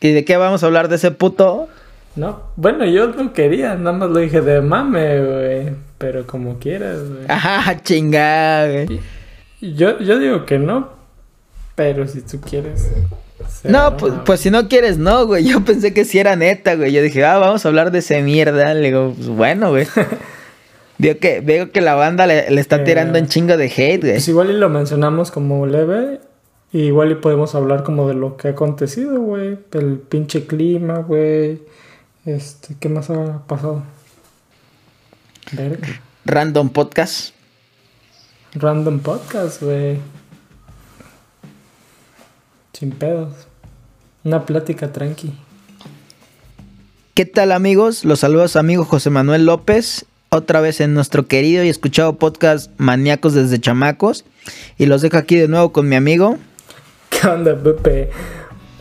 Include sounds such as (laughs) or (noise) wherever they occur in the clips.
¿Y de qué vamos a hablar de ese puto? No, bueno, yo no quería, nada más lo dije de mame, güey. Pero como quieras, güey. Ajá, (laughs) chingada, güey. Yo, yo digo que no, pero si tú quieres. No, pues, pues si no quieres, no, güey. (laughs) Yo pensé que sí era neta, güey. Yo dije, ah, vamos a hablar de ese mierda. Le digo, pues bueno, güey. (laughs) Veo que, veo que la banda le, está eh, tirando un chingo de hate, güey. Pues igual y lo mencionamos como leve. Y igual y podemos hablar como de lo que ha acontecido, güey. El pinche clima, güey. Este, ¿qué más ha pasado? Random podcast. Random podcast, güey. Sin pedos. Una plática tranqui. ¿Qué tal amigos? Los saludos amigo José Manuel López, otra vez en nuestro querido y escuchado podcast Maníacos desde Chamacos. Y los dejo aquí de nuevo con mi amigo. ¿Qué onda, Pepe?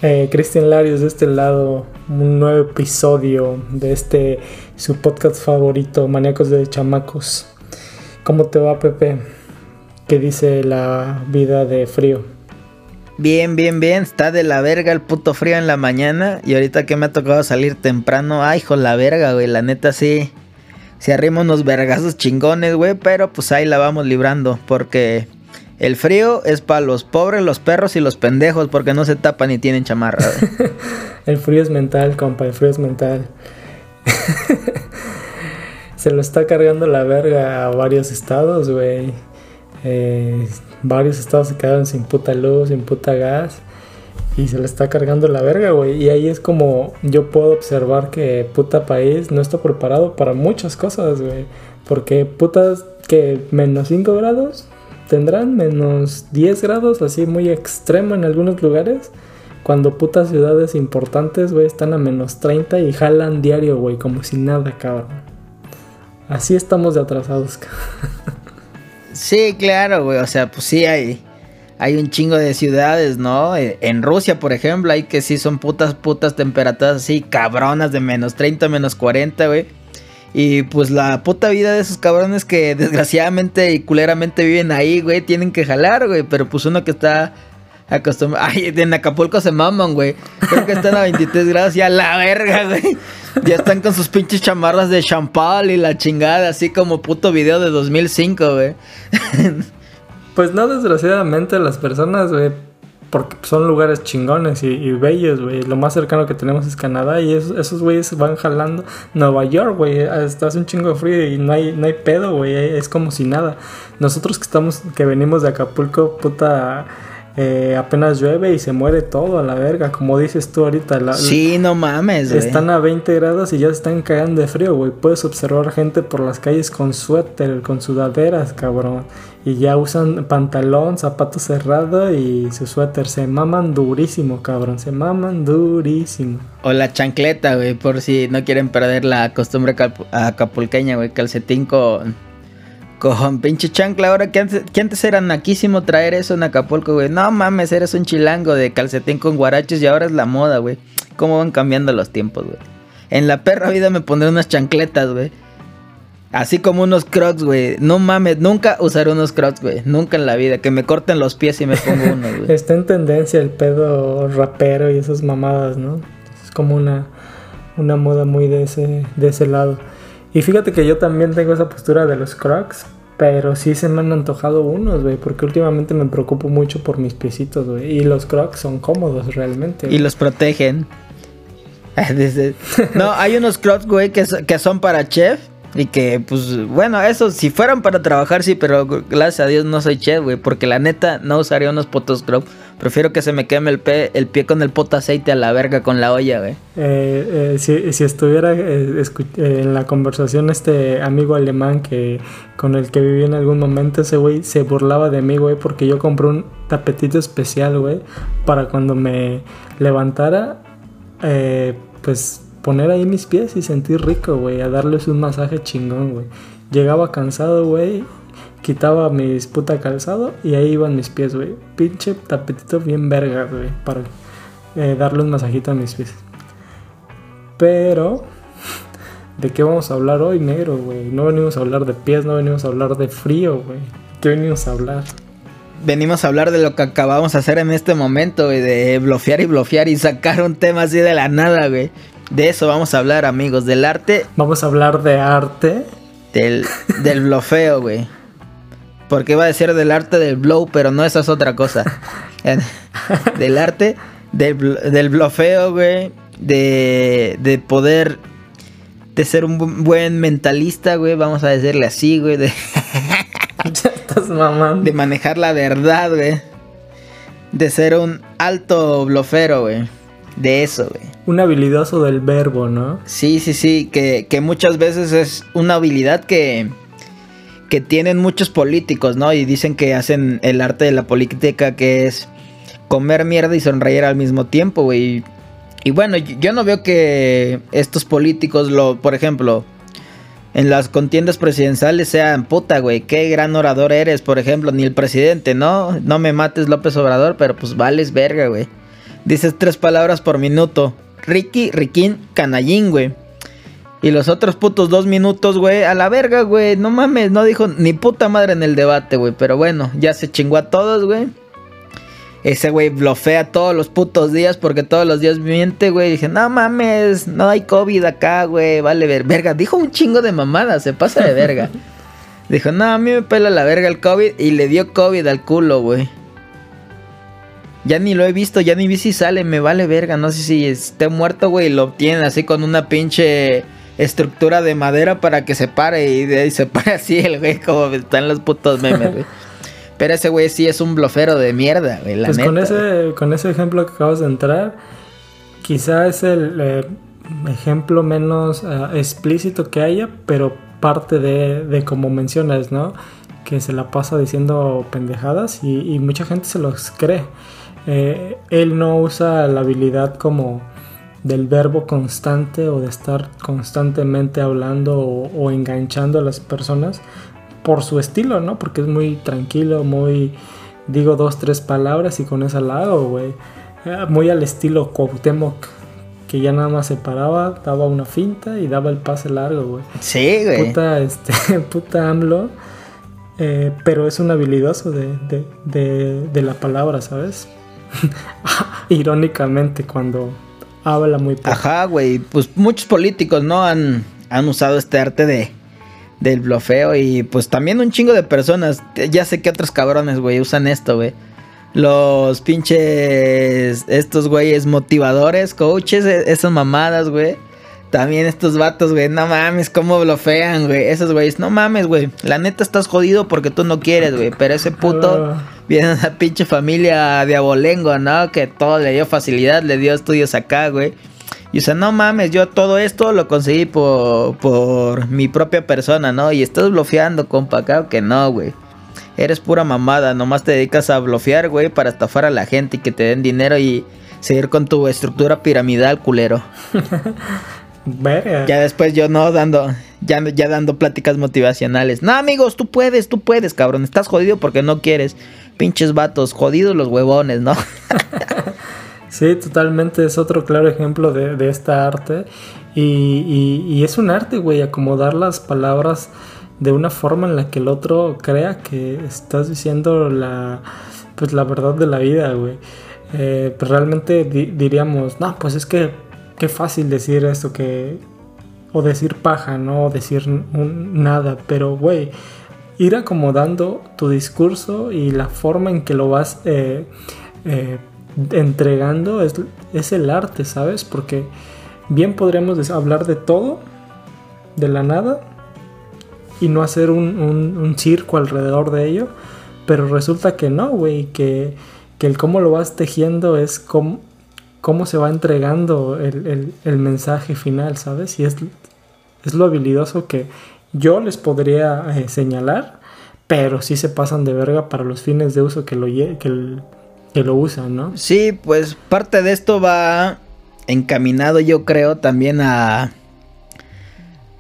Eh, Cristian Larios de este lado, un nuevo episodio de este su podcast favorito, Maníacos desde Chamacos. ¿Cómo te va, Pepe? ¿Qué dice la vida de frío? Bien, bien, bien. Está de la verga el puto frío en la mañana. Y ahorita que me ha tocado salir temprano. Ay, hijo, la verga, güey. La neta sí. Se arrima unos vergazos chingones, güey. Pero pues ahí la vamos librando. Porque el frío es para los pobres, los perros y los pendejos. Porque no se tapan ni tienen chamarra, (laughs) el frío es mental, compa. El frío es mental. (laughs) se lo está cargando la verga a varios estados, güey. Eh, varios estados se quedaron sin puta luz, sin puta gas. Y se le está cargando la verga, güey. Y ahí es como yo puedo observar que puta país no está preparado para muchas cosas, güey. Porque putas que menos 5 grados tendrán menos 10 grados, así muy extremo en algunos lugares. Cuando putas ciudades importantes, güey, están a menos 30 y jalan diario, güey, como si nada, cabrón. Así estamos de atrasados, cabrón. (laughs) Sí, claro, güey. O sea, pues sí hay. Hay un chingo de ciudades, ¿no? E, en Rusia, por ejemplo, hay que sí son putas, putas temperaturas así, cabronas de menos 30, menos 40, güey. Y pues la puta vida de esos cabrones que desgraciadamente y culeramente viven ahí, güey, tienen que jalar, güey. Pero pues uno que está acostumbrado. (laughs) Ay, en Acapulco se maman, güey. Creo que están a 23 grados y a la verga, güey. Ya están con sus pinches chamarras de champal y la chingada, así como puto video de 2005, güey. (laughs) Pues no, desgraciadamente las personas, güey, porque son lugares chingones y, bellos, güey. Lo más cercano que tenemos es Canadá y esos güeyes van jalando Nueva York, güey. Hace un chingo de frío y no hay, no hay pedo, güey. Es como si nada. Nosotros que estamos, que venimos de Acapulco, puta eh, apenas llueve y se muere todo a la verga, como dices tú ahorita. La, sí, no mames, Están a 20 grados y ya se están cagando de frío, güey. Puedes observar gente por las calles con suéter, con sudaderas, cabrón. Y ya usan pantalón, zapato cerrado y su suéter. Se maman durísimo, cabrón. Se maman durísimo. O la chancleta, güey, por si no quieren perder la costumbre acapulqueña, güey. Calcetín con con pinche chancla, ahora que antes, era naquísimo traer eso en Acapulco, güey. No mames, eres un chilango de calcetín con guaraches y ahora es la moda, güey. ¿Cómo van cambiando los tiempos, güey? En la perra vida me pondré unas chancletas, güey. Así como unos crocs, güey. No mames, nunca usaré unos crocs, güey. Nunca en la vida. Que me corten los pies y me pongo unos, güey. (laughs) Está en tendencia el pedo rapero y esas mamadas, ¿no? Es como una, una moda muy de ese, de ese lado. Y fíjate que yo también tengo esa postura de los crocs, pero sí se me han antojado unos, güey, porque últimamente me preocupo mucho por mis piecitos, güey. Y los crocs son cómodos realmente. Y los protegen. (laughs) no, hay unos crocs, güey, que, que son para chef. Y que, pues, bueno, eso, si fueran para trabajar, sí, pero gracias a Dios no soy chef, güey. Porque la neta, no usaría unos potos crocs Prefiero que se me queme el, pie, el pie con el poto aceite a la verga con la olla, güey. Eh, eh, si, si, estuviera eh, en la conversación este amigo alemán que con el que viví en algún momento, ese güey se burlaba de mí, güey, porque yo compré un tapetito especial, güey, para cuando me levantara, pues poner ahí mis pies y sentir rico, güey, a darles un masaje chingón, güey. Llegaba cansado, güey, quitaba mis puta calzado y ahí iban mis pies, güey. Pinche tapetito bien verga, güey, para eh, darle un masajito a mis pies. Pero, ¿de qué vamos a hablar hoy, negro, güey? No venimos a hablar de pies, no venimos a hablar de frío, güey. ¿Qué venimos a hablar? venimos a hablar de lo que acabamos de hacer en este momento, güey, de bloquear y bloquear y sacar un tema así de la nada, güey. De eso vamos a hablar, amigos, del arte. Vamos a hablar de arte. Del, del blofeo, güey. Porque iba a decir del arte del blow, pero no, esa es otra cosa. del arte del, del blofeo, güey. De, de poder de ser un buen mentalista, güey, vamos a decirle así, güey, de... (laughs) estás mamando. De manejar la verdad, güey. De ser un alto blofero, güey. De eso, güey. Un habilidoso del verbo, ¿no? Sí, sí, sí, que, que muchas veces es una habilidad que, que tienen muchos políticos, ¿no? Y dicen que hacen el arte de la política que es comer mierda y sonreír al mismo tiempo, güey. Y bueno, yo no veo que estos políticos, lo, por ejemplo, en las contiendas presidenciales sean puta, güey, qué gran orador eres, por ejemplo, ni el presidente, ¿no? No me mates López Obrador, pero pues vales verga, güey. Dices tres palabras por minuto. Ricky, Riquín, Canallín, güey. Y los otros putos dos minutos, güey, a la verga, güey. No mames, no dijo ni puta madre en el debate, güey. Pero bueno, ya se chingó a todos, güey. Ese güey blofea todos los putos días porque todos los días miente, güey. Dije, no mames, no hay COVID acá, güey. Vale, ver, verga. Dijo un chingo de mamadas, se pasa de verga. (laughs) Dijo, no, a mí me pela la verga el COVID y le dio COVID al culo, güey. Ya ni lo he visto, ya ni vi si sale, me vale verga. No sé si esté muerto, güey, y lo obtienen así con una pinche estructura de madera para que se pare y de ahí se (laughs) pare así el güey, como están los putos memes, güey. Pero ese güey sí es un blofero de mierda, güey. pues con, ese, con ese ejemplo que acabas de entrar, quizá es el eh, ejemplo menos eh, explícito que haya, pero parte de, de como mencionas, ¿no? Que se la pasa diciendo pendejadas y, mucha gente se los cree. Eh, él no usa la habilidad como del verbo constante o de estar constantemente hablando o, o enganchando a las personas, por su estilo, ¿no? Porque es muy tranquilo, muy... Digo dos, tres palabras y con esa la hago, güey. Eh, muy al estilo Cuauhtémoc, que ya nada más se paraba, daba una finta y daba el pase largo, güey. Sí, güey. Puta, este, (laughs) puta AMLO. Eh, pero es un habilidoso de, de, de, de la palabra, ¿sabes? (laughs) Irónicamente, cuando habla muy poco. Ajá, güey. Pues muchos políticos, ¿no? Han, han usado este arte de del blofeo y pues también un chingo de personas. Ya sé que otros cabrones, güey, usan esto, güey. Los pinches, estos güeyes motivadores, coaches, e, esas mamadas, güey. También estos vatos, güey, no mames, cómo blofean, güey. Esos güeyes, no mames, güey. La neta estás jodido porque tú no quieres, güey. Pero ese puto ah. viene de una pinche familia de abolengo, ¿no? Que todo le dio facilidad, le dio estudios acá, güey. Y o sea, no mames, yo todo esto lo conseguí por, por mi propia persona, ¿no? Y estás bloqueando, compa, claro que no, güey. Eres pura mamada, nomás te dedicas a bloquear, güey, para estafar a la gente y que te den dinero y seguir con tu estructura piramidal, culero. (laughs) ya después yo no dando, ya, ya dando pláticas motivacionales. No, amigos, tú puedes, tú puedes, cabrón. Estás jodido porque no quieres. Pinches vatos, jodidos los huevones, ¿no? (laughs) Sí, totalmente, es otro claro ejemplo de, esta arte. Y, es un arte, güey, acomodar las palabras de una forma en la que el otro crea que estás diciendo la, pues, la verdad de la vida, güey. Eh, pues realmente diríamos, no, pues es que qué fácil decir esto que... O decir paja, ¿no? O decir nada. Pero, güey, ir acomodando tu discurso y la forma en que lo vas... Eh, eh, entregando es, es el arte, ¿sabes? Porque bien podríamos hablar de todo, de la nada, y no hacer un, un, circo alrededor de ello, pero resulta que no, güey, que, que, el cómo lo vas tejiendo es cómo, cómo se va entregando el, el, mensaje final, ¿sabes? Y es, es lo habilidoso que yo les podría eh, señalar, pero sí se pasan de verga para los fines de uso que, lo, que lo usan, ¿no? Sí, pues parte de esto va encaminado, yo creo, también a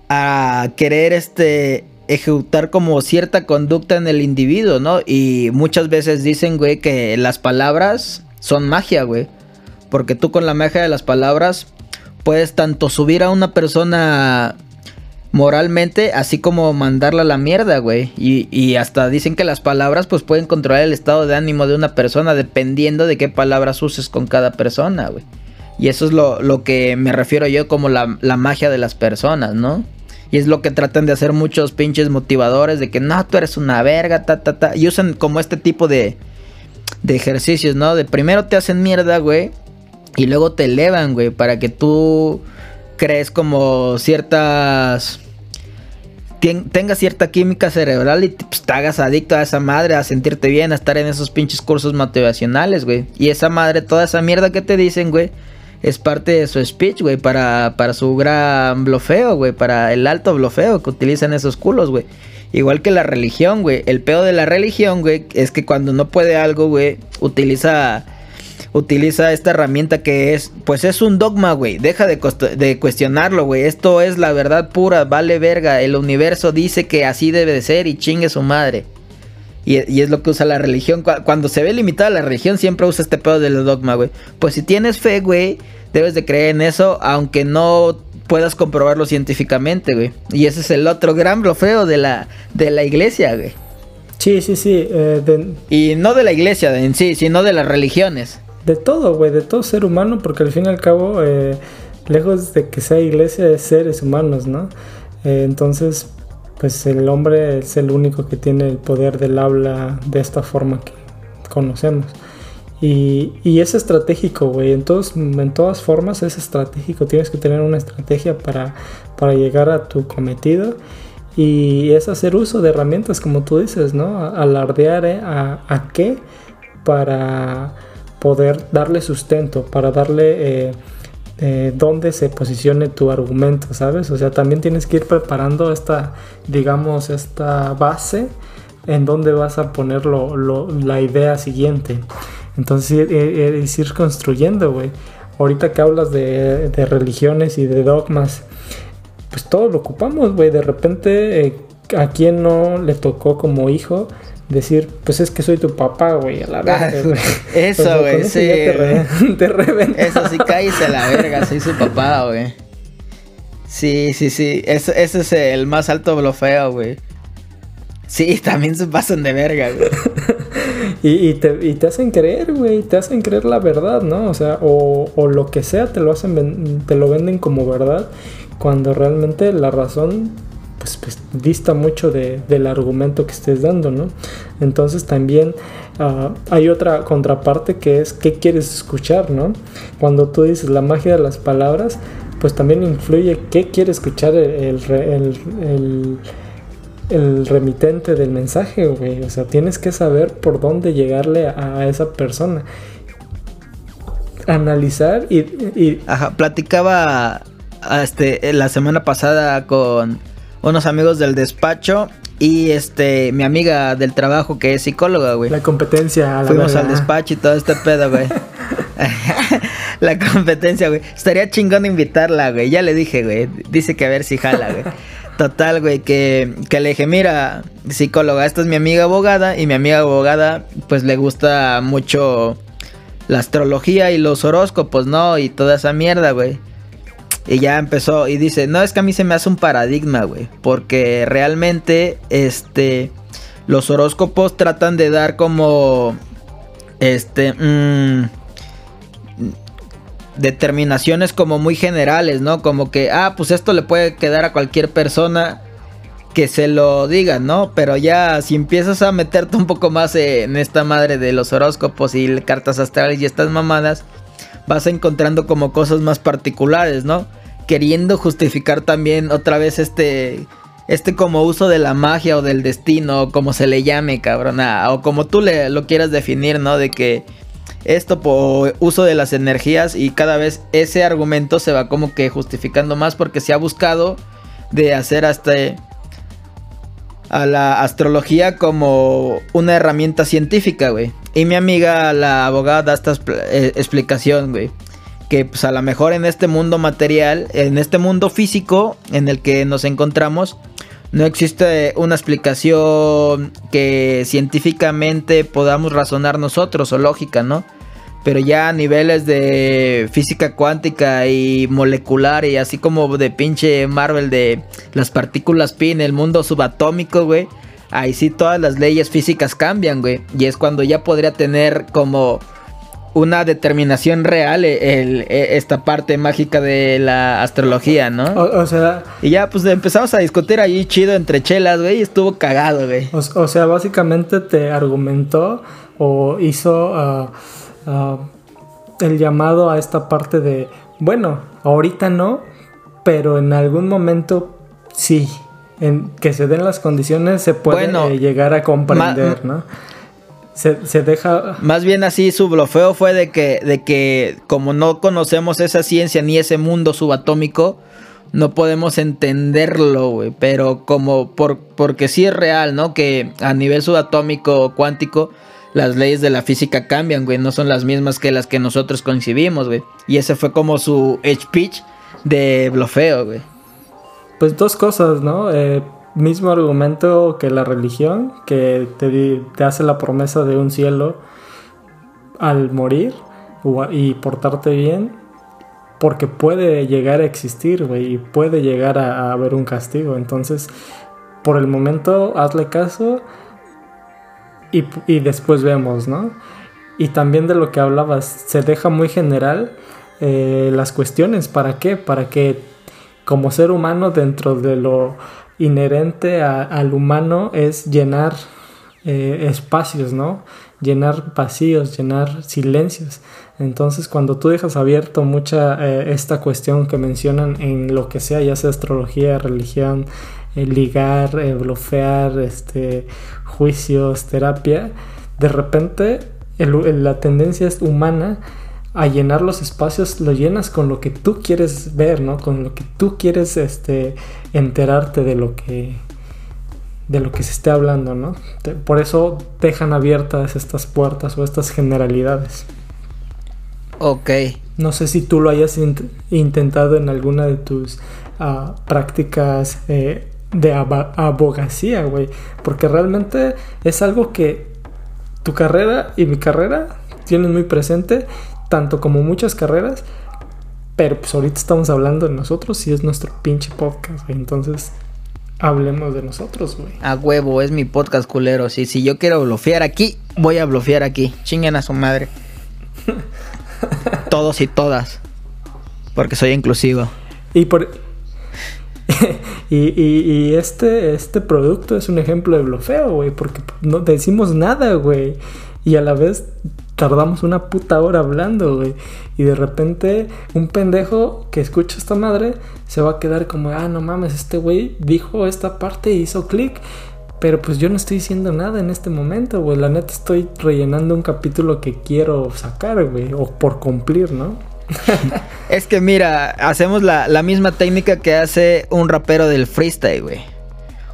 a querer este ejecutar como cierta conducta en el individuo, ¿no? Y muchas veces dicen, güey, que las palabras son magia, güey. Porque tú con la magia de las palabras puedes tanto subir a una persona moralmente, así como mandarla a la mierda, güey. Y, y, hasta dicen que las palabras pues pueden controlar el estado de ánimo de una persona dependiendo de qué palabras uses con cada persona, güey. Y eso es lo, lo, que me refiero yo como la, la, magia de las personas, ¿no? Y es lo que tratan de hacer muchos pinches motivadores de que no, tú eres una verga, ta, ta, ta. Y usan como este tipo de, de ejercicios, ¿no? De primero te hacen mierda, güey. Y luego te elevan, güey, para que tú crees como ciertas... Tengas cierta química cerebral y pues, te hagas adicto a esa madre, a sentirte bien, a estar en esos pinches cursos motivacionales, güey. Y esa madre, toda esa mierda que te dicen, güey, es parte de su speech, güey, para, para su gran blofeo, güey, para el alto blofeo que utilizan esos culos, güey. Igual que la religión, güey. El peor de la religión, güey, es que cuando no puede algo, güey, utiliza utiliza esta herramienta que es, pues es un dogma, güey. Deja de, de cuestionarlo, güey. Esto es la verdad pura, vale verga. El universo dice que así debe de ser y chingue su madre. Y, es lo que usa la religión. Cuando se ve limitada la religión, siempre usa este pedo del dogma, güey. Pues si tienes fe, güey, debes de creer en eso, aunque no puedas comprobarlo científicamente, güey. Y ese es el otro gran blofeo de la, de la iglesia, güey. Sí, sí, sí. Eh, y no de la iglesia en sí, sino de las religiones de todo, güey, de todo ser humano, porque al fin y al cabo, eh, lejos de que sea iglesia, es seres humanos, ¿no? Eh, entonces, pues el hombre es el único que tiene el poder del habla de esta forma que conocemos. Y, y es estratégico, güey. En, en todas formas es estratégico. Tienes que tener una estrategia para, para llegar a tu cometido. Y es hacer uso de herramientas, como tú dices, ¿no? Alardear ¿eh? a, a qué para poder darle sustento, para darle eh, eh, dónde se posicione tu argumento, ¿sabes? O sea, también tienes que ir preparando esta, digamos, esta base en donde vas a poner la idea siguiente. Entonces, es ir construyendo, güey. Ahorita que hablas de, religiones y de dogmas, pues todo lo ocupamos, güey. De repente, eh, a quien no le tocó como hijo decir, pues es que soy tu papá, güey, a la verga. (laughs) eso, güey, sí. Te, (laughs) te Eso sí, cállese a la verga, soy su papá, güey. Sí, sí, sí. ese es el más alto blofeo, güey. Sí, (laughs) también se pasan de verga, güey. y, te, y te hacen creer, güey. Te hacen creer la verdad, ¿no? O sea, o, o lo que sea te lo hacen, te lo venden como verdad. Cuando realmente la razón pues, pues, dista mucho del argumento que estés dando, ¿no? Entonces también ah, hay otra contraparte que es qué quieres escuchar, ¿no? Cuando tú dices la magia de las palabras, pues también influye qué quiere escuchar el, remitente del mensaje, güey. O sea, tienes que saber por dónde llegarle a, esa persona. Analizar y. Ajá, platicaba este, la semana pasada con unos amigos del despacho y este mi amiga del trabajo que es psicóloga, güey. La competencia. A la Fuimos al despacho y todo este pedo, güey. (laughs) la competencia, güey. Estaría chingón invitarla, güey. Ya le dije, güey. Dice que a ver si jala, güey. Total, güey, que, que le dije, mira, psicóloga, esta es mi amiga abogada y mi amiga abogada, pues le gusta mucho la astrología y los horóscopos, ¿no? Y toda esa mierda, güey. Y ya empezó y dice, no, es que a mí se me hace un paradigma, güey. Porque realmente, este, los horóscopos tratan de dar como, este, mm, determinaciones como muy generales, ¿no? Como que, ah, pues esto le puede quedar a cualquier persona que se lo diga, ¿no? Pero ya si empiezas a meterte un poco más en esta madre de los horóscopos y cartas astrales y estas mamadas, vas encontrando como cosas más particulares, ¿no? queriendo justificar también otra vez este este como uso de la magia o del destino, como se le llame, cabrona, o como tú le, lo quieras definir, ¿no? De que esto por uso de las energías y cada vez ese argumento se va como que justificando más porque se ha buscado de hacer hasta a la astrología como una herramienta científica, güey. Y mi amiga, la abogada, da esta eh, explicación, güey que pues a lo mejor en este mundo material, en este mundo físico en el que nos encontramos, no existe una explicación que científicamente podamos razonar nosotros o lógica, ¿no? Pero ya a niveles de física cuántica y molecular y así como de pinche Marvel de las partículas pi en el mundo subatómico, güey. Ahí sí todas las leyes físicas cambian, güey. Y es cuando ya podría tener como una determinación real el, esta parte mágica de la astrología, ¿no? O, sea... Y ya pues empezamos a discutir ahí chido entre chelas, güey, y estuvo cagado, güey. O, sea, básicamente te argumentó o hizo ah, ah, el llamado a esta parte de, bueno, ahorita no, pero en algún momento sí. En que se den las condiciones se puede llegar a comprender, ¿no? se, deja... Más bien así su blofeo fue de que, de que como no conocemos esa ciencia ni ese mundo subatómico, no podemos entenderlo, güey. Pero como por, porque sí es real, ¿no? Que a nivel subatómico cuántico, las leyes de la física cambian, güey. No son las mismas que las que nosotros concibimos, güey. Y ese fue como su speech de blofeo, güey. Pues dos cosas, ¿no? Eh, mismo argumento que la religión, que te, te hace la promesa de un cielo al morir y portarte bien, porque puede llegar a existir, güey, y puede llegar a, haber un castigo. Entonces, por el momento, hazle caso y, y, después vemos, ¿no? Y también de lo que hablabas, se deja muy general eh, las cuestiones. ¿Para qué? Para que como ser humano dentro de lo inherente al humano es llenar eh, espacios, ¿no? Llenar vacíos, llenar silencios. Entonces, cuando tú dejas abierto mucha eh, esta cuestión que mencionan en lo que sea, ya sea astrología, religión, ligar, blofear, este, juicios, terapia, de repente la tendencia es humana a llenar los espacios, lo llenas con lo que tú quieres ver, ¿no? Con lo que tú quieres este, enterarte de lo que de lo que se esté hablando, ¿no? Por eso dejan abiertas estas puertas o estas generalidades. Ok. No sé si tú lo hayas intentado en alguna de tus ah, prácticas eh, de abogacía, güey. Porque realmente es algo que tu carrera y mi carrera tienen muy presente tanto como muchas carreras, pero pues ahorita estamos hablando de nosotros y es nuestro pinche podcast, güey. Entonces, hablemos de nosotros, güey. A huevo, es mi podcast culero. Sí, si yo quiero blofear aquí, voy a blofear aquí. Chinguen a su madre. (laughs) Todos y todas. Porque soy inclusivo. Y por. (laughs) y, este, este producto es un ejemplo de blofeo, güey. Porque no decimos nada, güey. Y a la vez tardamos una puta hora hablando, güey. Y de repente un pendejo que escucha esta madre se va a quedar como, ah, no mames, este güey dijo esta parte y hizo clic. Pero pues yo no estoy diciendo nada en este momento, güey. La neta estoy rellenando un capítulo que quiero sacar, güey. O por cumplir, ¿no? (laughs) es que mira, hacemos la, la misma técnica que hace un rapero del freestyle, güey.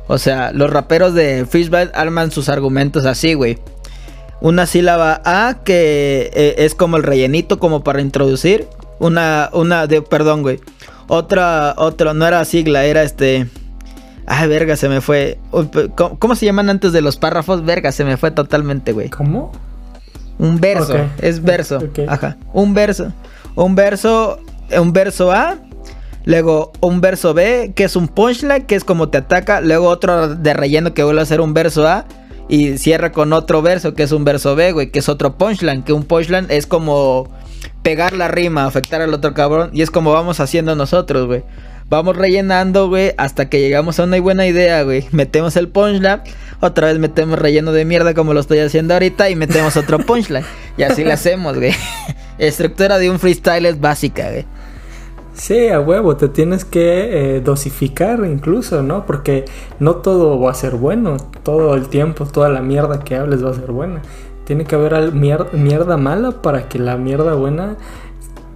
O sea, los raperos de freestyle arman sus argumentos así, güey una sílaba A que eh, es como el rellenito como para introducir. Una, una de, perdón, güey. Otra, otra, no era sigla, era este... Ay, verga, se me fue. ¿Cómo, se llaman antes de los párrafos? Verga, se me fue totalmente, güey. ¿Cómo? Un verso, es verso. (laughs) Ajá. Un verso. Un verso, un verso A. Luego un verso B, que es un punchline, que es como te ataca. Luego otro de relleno que vuelve a ser un verso A. Y cierra con otro verso, que es un verso B, güey, que es otro punchline. Que un punchline es como pegar la rima, afectar al otro cabrón. Y es como vamos haciendo nosotros, güey. Vamos rellenando, güey, hasta que llegamos a una buena idea, güey. Metemos el punchline, otra vez metemos relleno de mierda como lo estoy haciendo ahorita y metemos otro punchline. y así lo hacemos, güey. (laughs) Estructura de un freestyle es básica, güey. Sí, a huevo, te tienes que eh, dosificar incluso, ¿no? Porque no todo va a ser bueno, todo el tiempo, toda la mierda que hables va a ser buena. Tiene que haber mierda, mala para que la mierda buena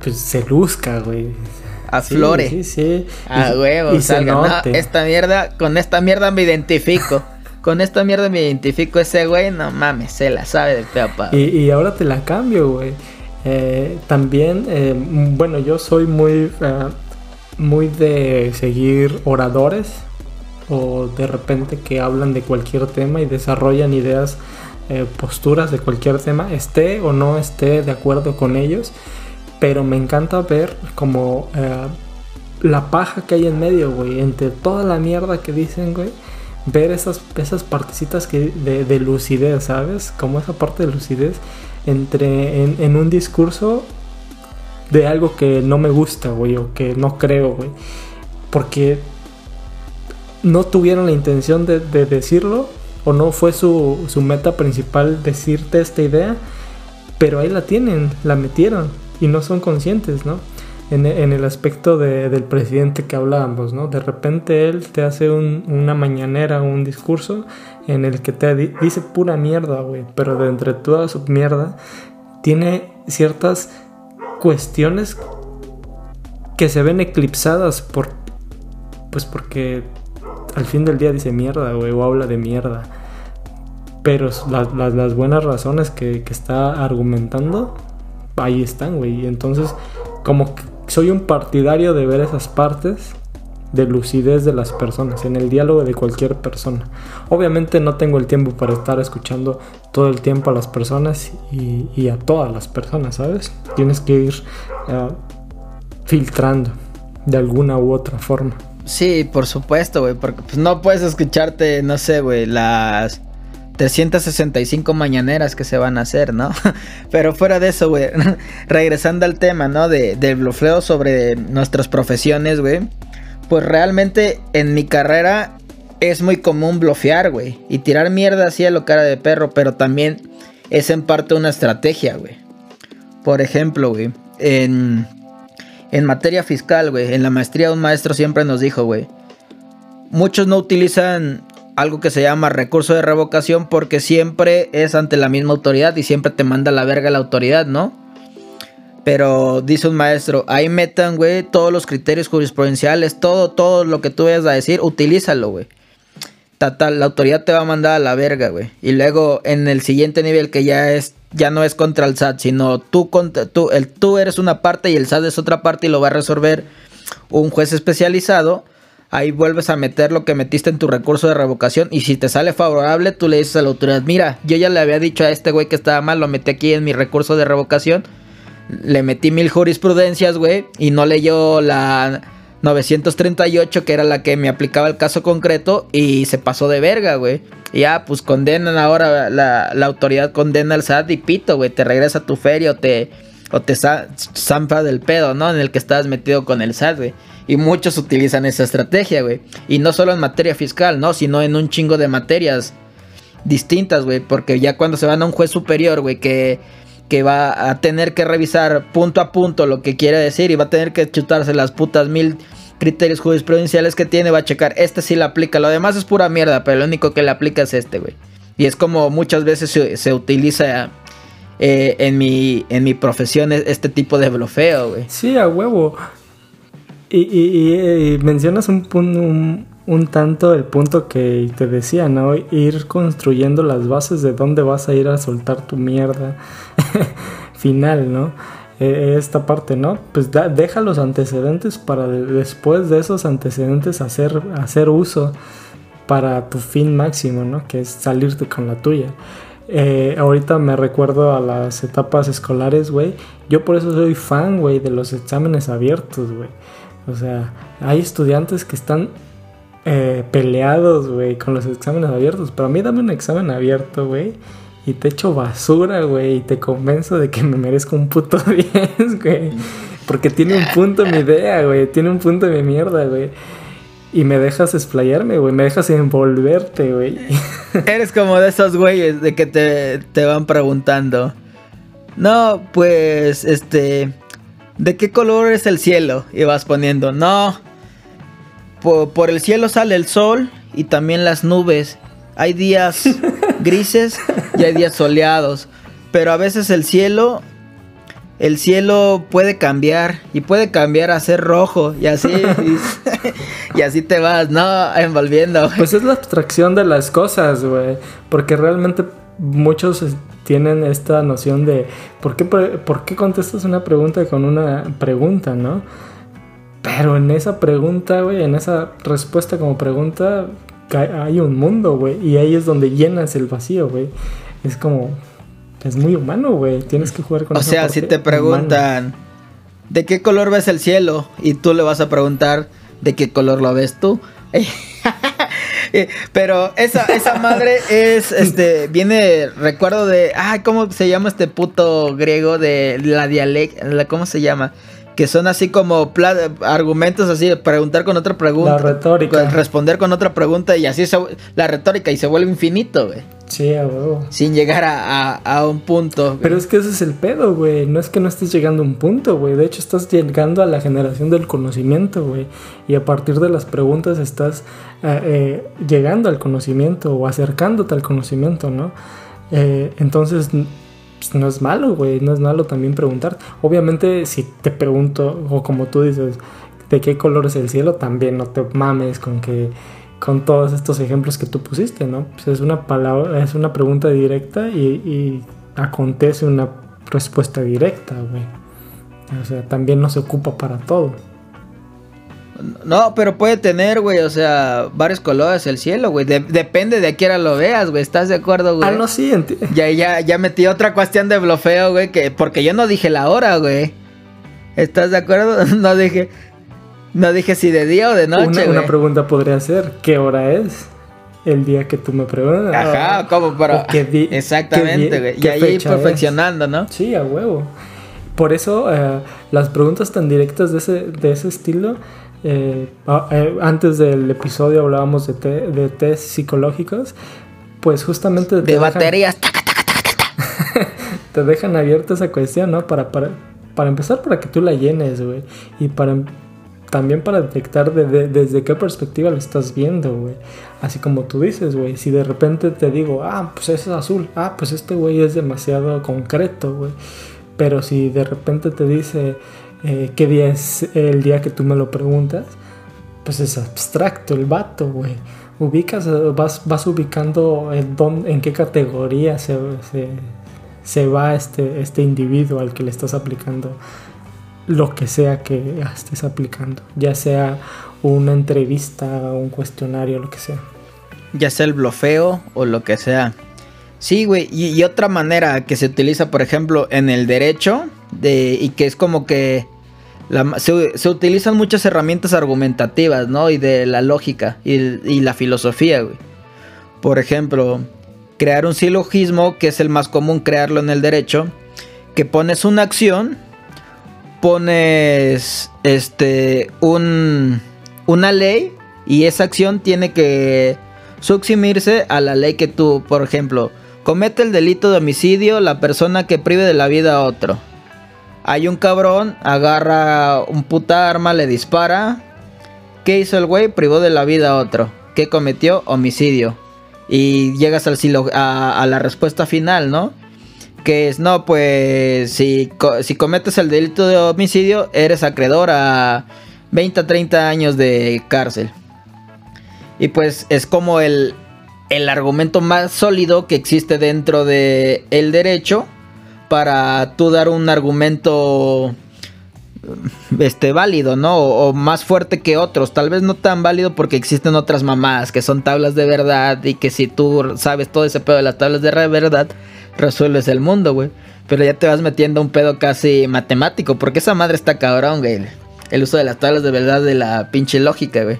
pues, se luzca, güey. Aflore. Sí, sí, A huevo, y salga. esta mierda, con esta mierda me identifico. Con esta mierda me identifico ese güey, no mames, se la sabe de peapa. Y, ahora te la cambio, güey. Eh, también, eh, bueno, yo soy muy, eh, muy de seguir oradores o de repente que hablan de cualquier tema y desarrollan ideas posturas de cualquier tema, esté o no esté de acuerdo con ellos, pero me encanta ver como la paja que hay en medio, güey, entre toda la mierda que dicen, güey, ver esas, esas partecitas que de, lucidez, ¿sabes? Como esa parte de lucidez entre en, un discurso de algo que no me gusta, güey, o que no creo, güey. Porque no tuvieron la intención de, decirlo, o no fue su, su meta principal decirte esta idea, pero ahí la tienen, la metieron y no son conscientes, ¿no? En, el aspecto del presidente que hablábamos, ¿no? De repente él te hace una mañanera, un discurso en el que te dice pura mierda, güey, pero de entre toda su mierda tiene ciertas cuestiones que se ven eclipsadas por, pues porque al fin del día dice mierda, güey, o habla de mierda. Pero las, buenas razones que, que está argumentando ahí están, güey. Y entonces, como que soy un partidario de ver esas partes de lucidez de las personas, en el diálogo de cualquier persona. Obviamente no tengo el tiempo para estar escuchando todo el tiempo a las personas y, a todas las personas, ¿sabes? Tienes que ir eh, filtrando de alguna u otra forma. Sí, por supuesto, güey, porque pues, no puedes escucharte, no sé, güey, las 365 mañaneras que se van a hacer, ¿no? (laughs) Pero fuera de eso, güey, (laughs) regresando al tema, ¿no? De, del blufeo sobre nuestras profesiones, güey. Pues realmente en mi carrera es muy común blofear, güey. Y tirar mierda así a lo cara de perro, pero también es en parte una estrategia, güey. Por ejemplo, güey, en, en materia fiscal, güey, en la maestría un maestro siempre nos dijo, güey. Muchos no utilizan algo que se llama recurso de revocación porque siempre es ante la misma autoridad y siempre te manda la verga la autoridad, ¿no? Pero dice un maestro, ahí metan, güey, todos los criterios jurisprudenciales, todo, todo lo que tú vayas a decir, utilízalo, güey. Tal, la autoridad te va a mandar a la verga, güey. Y luego en el siguiente nivel que ya es, ya no es contra el SAT, sino tú, contra, tú, el, tú eres una parte y el SAT es otra parte y lo va a resolver un juez especializado ahí vuelves a meter lo que metiste en tu recurso de revocación y si te sale favorable, tú le dices a la autoridad, mira, yo ya le había dicho a este güey que estaba mal, lo metí aquí en mi recurso de revocación, le metí mil jurisprudencias, güey, y no leyó la 938, que era la que me aplicaba el caso concreto, y se pasó de verga, güey. Ya, pues condenan ahora, la, la autoridad condena al SAT y pito, güey, te regresa a tu feria o te, o te zampa del pedo, ¿no? En el que estabas metido con el SAT, güey. Y muchos utilizan esa estrategia, güey. Y no solo en materia fiscal, ¿no? Sino en un chingo de materias distintas, güey. Porque ya cuando se van a un juez superior, güey, que, que va a tener que revisar punto a punto lo que quiere decir y va a tener que chutarse las putas mil criterios jurisprudenciales que tiene, va a checar, este sí le aplica, lo demás es pura mierda, pero lo único que le aplica es este, güey. Y es como muchas veces se, utiliza eh, en, mi, en mi profesión este tipo de blofeo, güey. Sí, a huevo. Y, mencionas un, un, tanto el punto que te decía, ¿no? Ir construyendo las bases de dónde vas a ir a soltar tu mierda (laughs) final, ¿no? E, esta parte, ¿no? Pues deja los antecedentes para después de esos antecedentes hacer, hacer uso para tu fin máximo, ¿no? Que es salirte con la tuya. Eh, ahorita me recuerdo a las etapas escolares, güey. Yo por eso soy fan, güey, de los exámenes abiertos, güey. O sea, hay estudiantes que están eh, peleados, güey, con los exámenes abiertos. Pero a mí dame un examen abierto, güey. Y te echo basura, güey. Y te convenzo de que me merezco un puto (laughs) 10, güey. Porque tiene un punto mi idea, güey. Tiene un punto mi mierda, güey. Y me dejas explayarme, güey. Me dejas envolverte, güey. (laughs) Eres como de esos güeyes de que te, te van preguntando. No, pues, este... ¿de qué color es el cielo? Y vas poniendo, no, por, el cielo sale el sol y también las nubes. Hay días (laughs) grises y hay días soleados. Pero a veces el cielo, el cielo puede cambiar y puede cambiar a ser rojo y así, (laughs) y, así te vas, ¿no? Envolviendo. Pues es la abstracción de las cosas, güey. Porque realmente muchos tienen esta noción de ¿por qué, por qué contestas una pregunta con una pregunta, no? Pero en esa pregunta, güey, en esa respuesta como pregunta, hay un mundo, güey. Y ahí es donde llenas el vacío, güey. es como, es muy humano, güey. Tienes que jugar con O sea, si te preguntan, ¿de qué color ves el cielo? Y tú le vas a preguntar, ¿de qué color lo ves tú? (laughs) Pero esa, esa madre es, este, viene, recuerdo de, ay, ¿cómo se llama este puto griego de la dialecta, ¿cómo se llama? Que son así como argumentos así, preguntar con otra pregunta. La retórica. Responder con otra pregunta y así se, la retórica y se vuelve infinito, güey. Sí, a huevo. Sin llegar a, a- a un punto. Pero es que ese es el pedo, güey. No es que no estés llegando a un punto, güey. De hecho, estás llegando a la generación del conocimiento, güey. Y a partir de las preguntas estás eh, eh, llegando al conocimiento o acercándote al conocimiento, ¿no? Eh, entonces, pues, no es malo, güey. No es malo también preguntar. Obviamente, si te pregunto, o como tú dices, ¿de qué color es el cielo? También no te mames con que con todos estos ejemplos que tú pusiste, ¿no? Pues es una palabra, es una pregunta directa y, y acontece una respuesta directa, güey. O sea, también no se ocupa para todo. No, pero puede tener, güey, o sea, varios colores el cielo, güey. De- depende de a qué hora lo veas, güey. ¿Estás de acuerdo, güey? Ah, no, sí, (laughs) Ya, ya, ya metí otra cuestión de blofeo, güey, que porque yo no dije la hora, güey. ¿Estás de acuerdo? (laughs) No dije, no dije si de día o de noche, una, güey. una pregunta podría ser, ¿qué hora es? El día que tú me preguntas. Ajá, ¿cómo? Pero, qué exactamente, qué güey. Y ahí es. perfeccionando, ¿no? Sí, a huevo. Por eso eh, las preguntas tan directas de ese, de ese estilo, eh, eh, antes del episodio hablábamos de, te- de test psicológicos, pues justamente te De dejan- baterías. (laughs) te dejan abierta esa cuestión, ¿no? Para, para, para empezar, para que tú la llenes, güey. Y para también para detectar de- de- desde qué perspectiva lo estás viendo, güey. Así como tú dices, güey. Si de repente te digo, ah, pues ese es azul. Ah, pues este güey es demasiado concreto, güey. Pero si de repente te dice eh, qué día es el día que tú me lo preguntas, pues es abstracto el vato, güey. Ubicas, eh, vas, vas ubicando en, dónde- en qué categoría se, se, va este, este individuo al que le estás aplicando lo que sea que estés aplicando, ya sea una entrevista, un cuestionario, lo que sea. ya sea el blofeo o lo que sea. Sí, güey, y, otra manera que se utiliza, por ejemplo, en el derecho, de, y que es como que se, utilizan muchas herramientas argumentativas, ¿no? Y de la lógica y, la filosofía, güey. Por ejemplo, crear un silogismo, que es el más común crearlo en el derecho, que pones una acción, pones este un una ley y esa acción tiene que subsumirse a la ley que tú, por ejemplo, comete el delito de homicidio la persona que prive de la vida a otro. Hay un cabrón, agarra un puta arma, le dispara. ¿Qué hizo el güey? Privó de la vida a otro. ¿Qué cometió? Homicidio. Y llegas al silo- a, la respuesta final, ¿no? Que es, no, pues si, si cometes el delito de homicidio, eres acreedor a 20 a 30 años de cárcel. Y pues es como el, el argumento más sólido que existe dentro de el derecho para tú dar un argumento este válido, ¿no? O, o más fuerte que otros, tal vez no tan válido porque existen otras mamadas que son tablas de verdad y que si tú sabes todo ese pedo de las tablas de verdad, resuelves el mundo, güey. Pero ya te vas metiendo un pedo casi matemático, porque esa madre está cabrón, güey. El uso de las tablas de verdad de la pinche lógica, güey.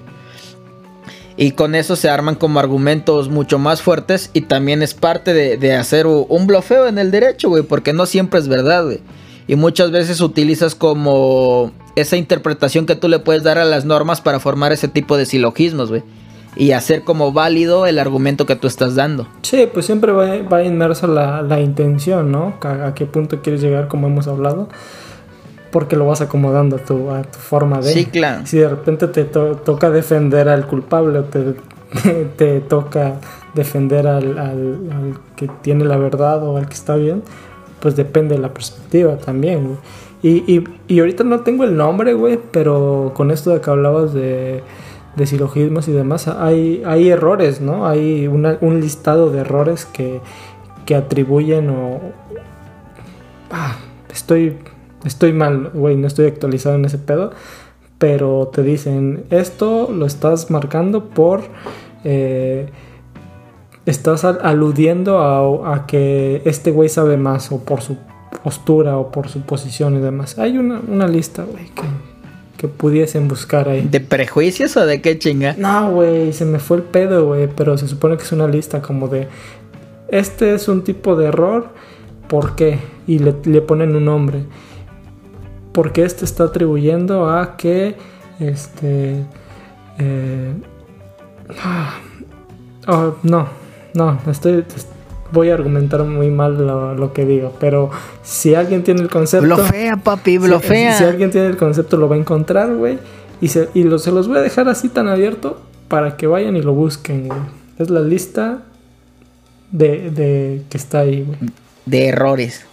Y con eso se arman como argumentos mucho más fuertes y también es parte de, de hacer un blofeo en el derecho, güey, porque no siempre es verdad, güey. Y muchas veces utilizas como esa interpretación que tú le puedes dar a las normas para formar ese tipo de silogismos, güey. Y hacer como válido el argumento que tú estás dando. Sí, pues siempre va, va inmersa la, la intención, ¿no? A, a qué punto quieres llegar, como hemos hablado. Porque lo vas acomodando a tu, a tu forma de... Sí, claro. Si de repente te to- toca defender al culpable o te, (laughs) te toca defender al, al- al que tiene la verdad o al que está bien, pues depende de la perspectiva también, güey. Y, y, y ahorita no tengo el nombre, güey, pero con esto de que hablabas de, de silogismos y demás, hay, hay errores, ¿no? Hay una- un listado de errores que, que atribuyen o... Ah, estoy, estoy mal, güey, no estoy actualizado en ese pedo, pero te dicen, esto lo estás marcando por... eh, estás aludiendo a, que este güey sabe más o por su postura o por su posición y demás. Hay una, una lista, güey, que, que pudiesen buscar ahí. ¿De prejuicios o de qué chinga? No, güey, se me fue el pedo, güey, pero se supone que es una lista como de, este es un tipo de error, ¿por qué? Y le, le ponen un nombre. Porque este está atribuyendo a que, este, eh, ah, oh, no, no, estoy, voy a argumentar muy mal lo, que digo, pero si alguien tiene el concepto... Blofea, papi, blofea. Si, si alguien tiene el concepto lo va a encontrar, güey. Y, se, y lo, se los voy a dejar así tan abierto para que vayan y lo busquen, güey. Es la lista de, de que está ahí, güey. De errores.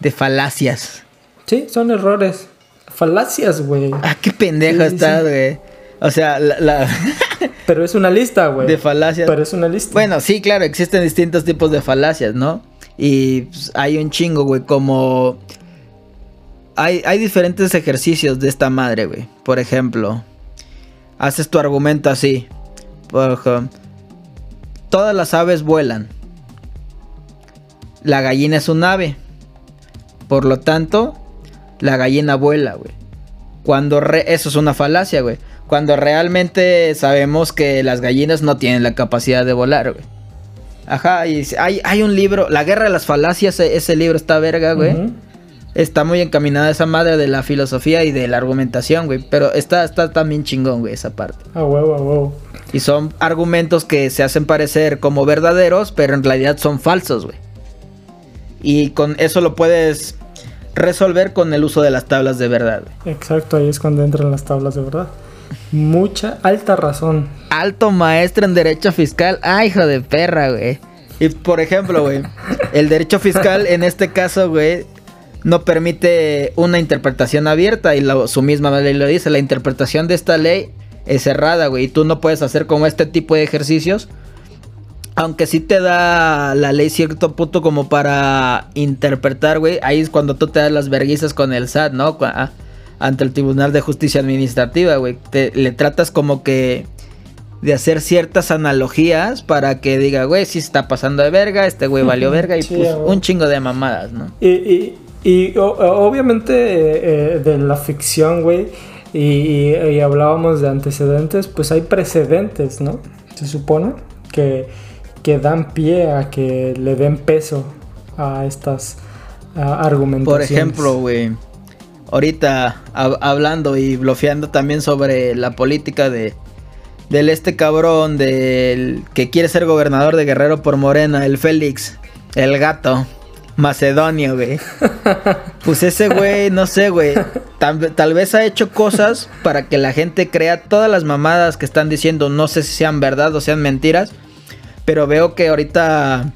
De falacias. Sí, son errores. Falacias, güey. Ah, qué pendejo estás, güey. O sea, la... (laughs) Pero es una lista, güey. De falacias. Pero es una lista. Bueno, sí, claro, existen distintos tipos de falacias, ¿no? Y pues, hay un chingo, güey, como... Hay, hay diferentes ejercicios de esta madre, güey. Por ejemplo, haces tu argumento así. Por ejemplo, todas las aves vuelan. La gallina es un ave. Por lo tanto, la gallina vuela, güey. Cuando eso es una falacia, güey. Cuando realmente sabemos que las gallinas no tienen la capacidad de volar, güey. Ajá, y hay, hay un libro, La Guerra de las Falacias, e, ese libro está verga, güey. Está muy encaminada esa madre de la filosofía y de la argumentación, güey. Pero está, está también chingón, güey, esa parte. Ah, huevo, huevo. Y son argumentos que se hacen parecer como verdaderos, pero en realidad son falsos, güey. Y con eso lo puedes resolver con el uso de las tablas de verdad. Exacto, ahí es cuando entran las tablas de verdad. Mucha alta razón. Alto maestro en derecho fiscal. Ay, hijo de perra, güey. Y por ejemplo, güey, el derecho fiscal en este caso, güey, no permite una interpretación abierta y su misma ley lo dice. La interpretación de esta ley es cerrada, güey. Y tú no puedes hacer como este tipo de ejercicios. Aunque sí te da la ley cierto punto como para interpretar, güey. Ahí es cuando tú te das las verguizas con el SAT, ¿no? Ah, ante el Tribunal de Justicia Administrativa, güey. le tratas como que de hacer ciertas analogías para que diga, güey, sí está pasando de verga, este güey valió verga y pues un chingo de mamadas, ¿no? Y, y, obviamente eh, de la ficción, güey, y, y, hablábamos de antecedentes, pues hay precedentes, ¿no? Se supone que, que dan pie a que le den peso a estas argumentaciones. Por ejemplo, güey ahorita hablando y bloqueando también sobre la política de del este cabrón del que quiere ser gobernador de Guerrero por Morena, el Félix, el gato. Macedonio, güey. (laughs) Pues ese güey, no sé, güey. Tal, tal, vez ha hecho cosas para que la gente crea todas las mamadas que están diciendo. No sé si sean verdad o sean mentiras. Pero veo que ahorita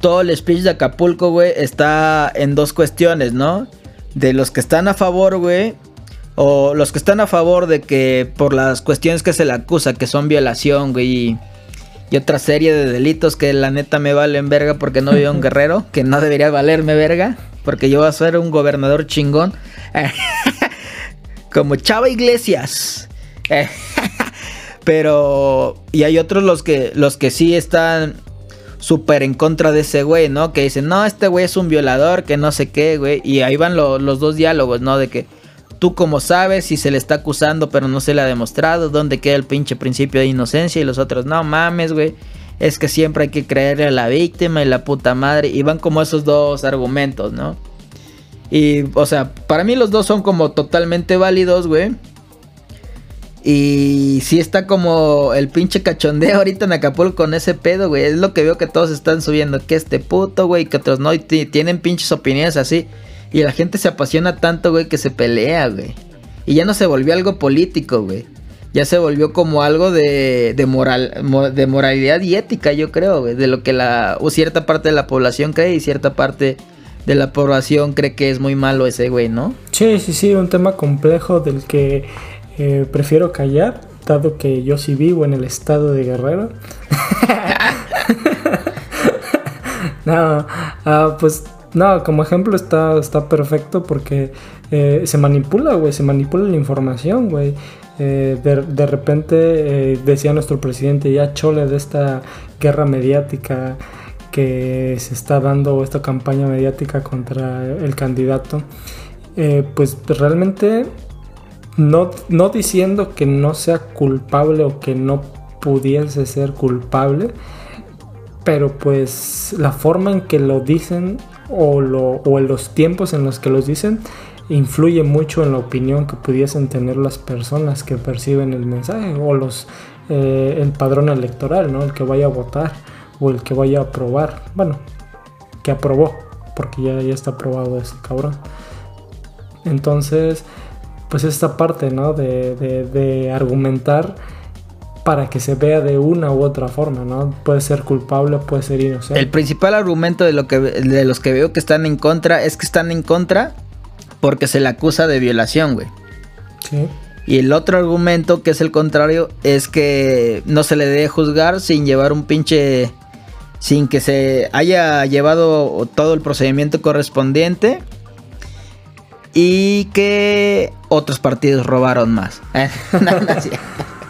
todo el speech de Acapulco, güey, está en dos cuestiones, ¿no? de los que están a favor, güey, o los que están a favor de que por las cuestiones que se le acusa, que son violación, güey, y, otra serie de delitos que la neta me valen verga porque no vivo un (laughs) guerrero, que no debería valerme verga, porque yo voy a ser un gobernador chingón, (laughs) como Chava Iglesias. (laughs) Pero y hay otros los que los que sí están súper en contra de ese güey, ¿no? Que dicen, no, este güey es un violador, que no sé qué, güey. Y ahí van los dos diálogos, ¿no? De que tú como sabes si se le está acusando pero no se le ha demostrado, dónde queda el pinche principio de inocencia y los otros, no mames, güey. Es que siempre hay que creerle a la víctima y la puta madre. Y van como esos dos argumentos, ¿no? Y, o sea, para mí los dos son como totalmente válidos, güey. Y sí está como el pinche cachondeo ahorita en Acapulco con ese pedo, güey. Es lo que veo que todos están subiendo. Que este puto, güey, que otros no. Y tienen pinches opiniones así. Y la gente se apasiona tanto, güey, que se pelea, güey. Y ya no se volvió algo político, güey. Ya se volvió como algo de, de, moral, de moralidad y ética, yo creo, güey. De lo que la cierta parte de la población cree y cierta parte de la población cree que es muy malo ese güey, ¿no? Sí, sí, sí, un tema complejo del que eh, prefiero callar, dado que yo sí vivo en el estado de Guerrero. (laughs) no, ah, pues no, como ejemplo está, está perfecto porque eh, se manipula, güey, se manipula la información, güey. Eh, de, repente eh, decía nuestro presidente, ya chole de esta guerra mediática que se está dando, esta campaña mediática contra el candidato, pues realmente no, no diciendo que no sea culpable o que no pudiese ser culpable, pero pues la forma en que lo dicen o, lo, o en los tiempos en los que los dicen influye mucho en la opinión que pudiesen tener las personas que perciben el mensaje o los eh, el padrón electoral, ¿no? El que vaya a votar o el que vaya a aprobar. Bueno, que aprobó, porque ya, ya está aprobado ese cabrón. Entonces, pues esta parte, ¿no? De, de, de argumentar para que se vea de una u otra forma, ¿no? Puede ser culpable, puede ser inocente. El principal argumento de, lo que, de los que veo que están en contra es que están en contra porque se le acusa de violación, güey. Sí. Y el otro argumento, que es el contrario, es que no se le debe juzgar sin llevar un pinche... Sin que se haya llevado todo el procedimiento correspondiente. Y que otros partidos robaron más. (laughs)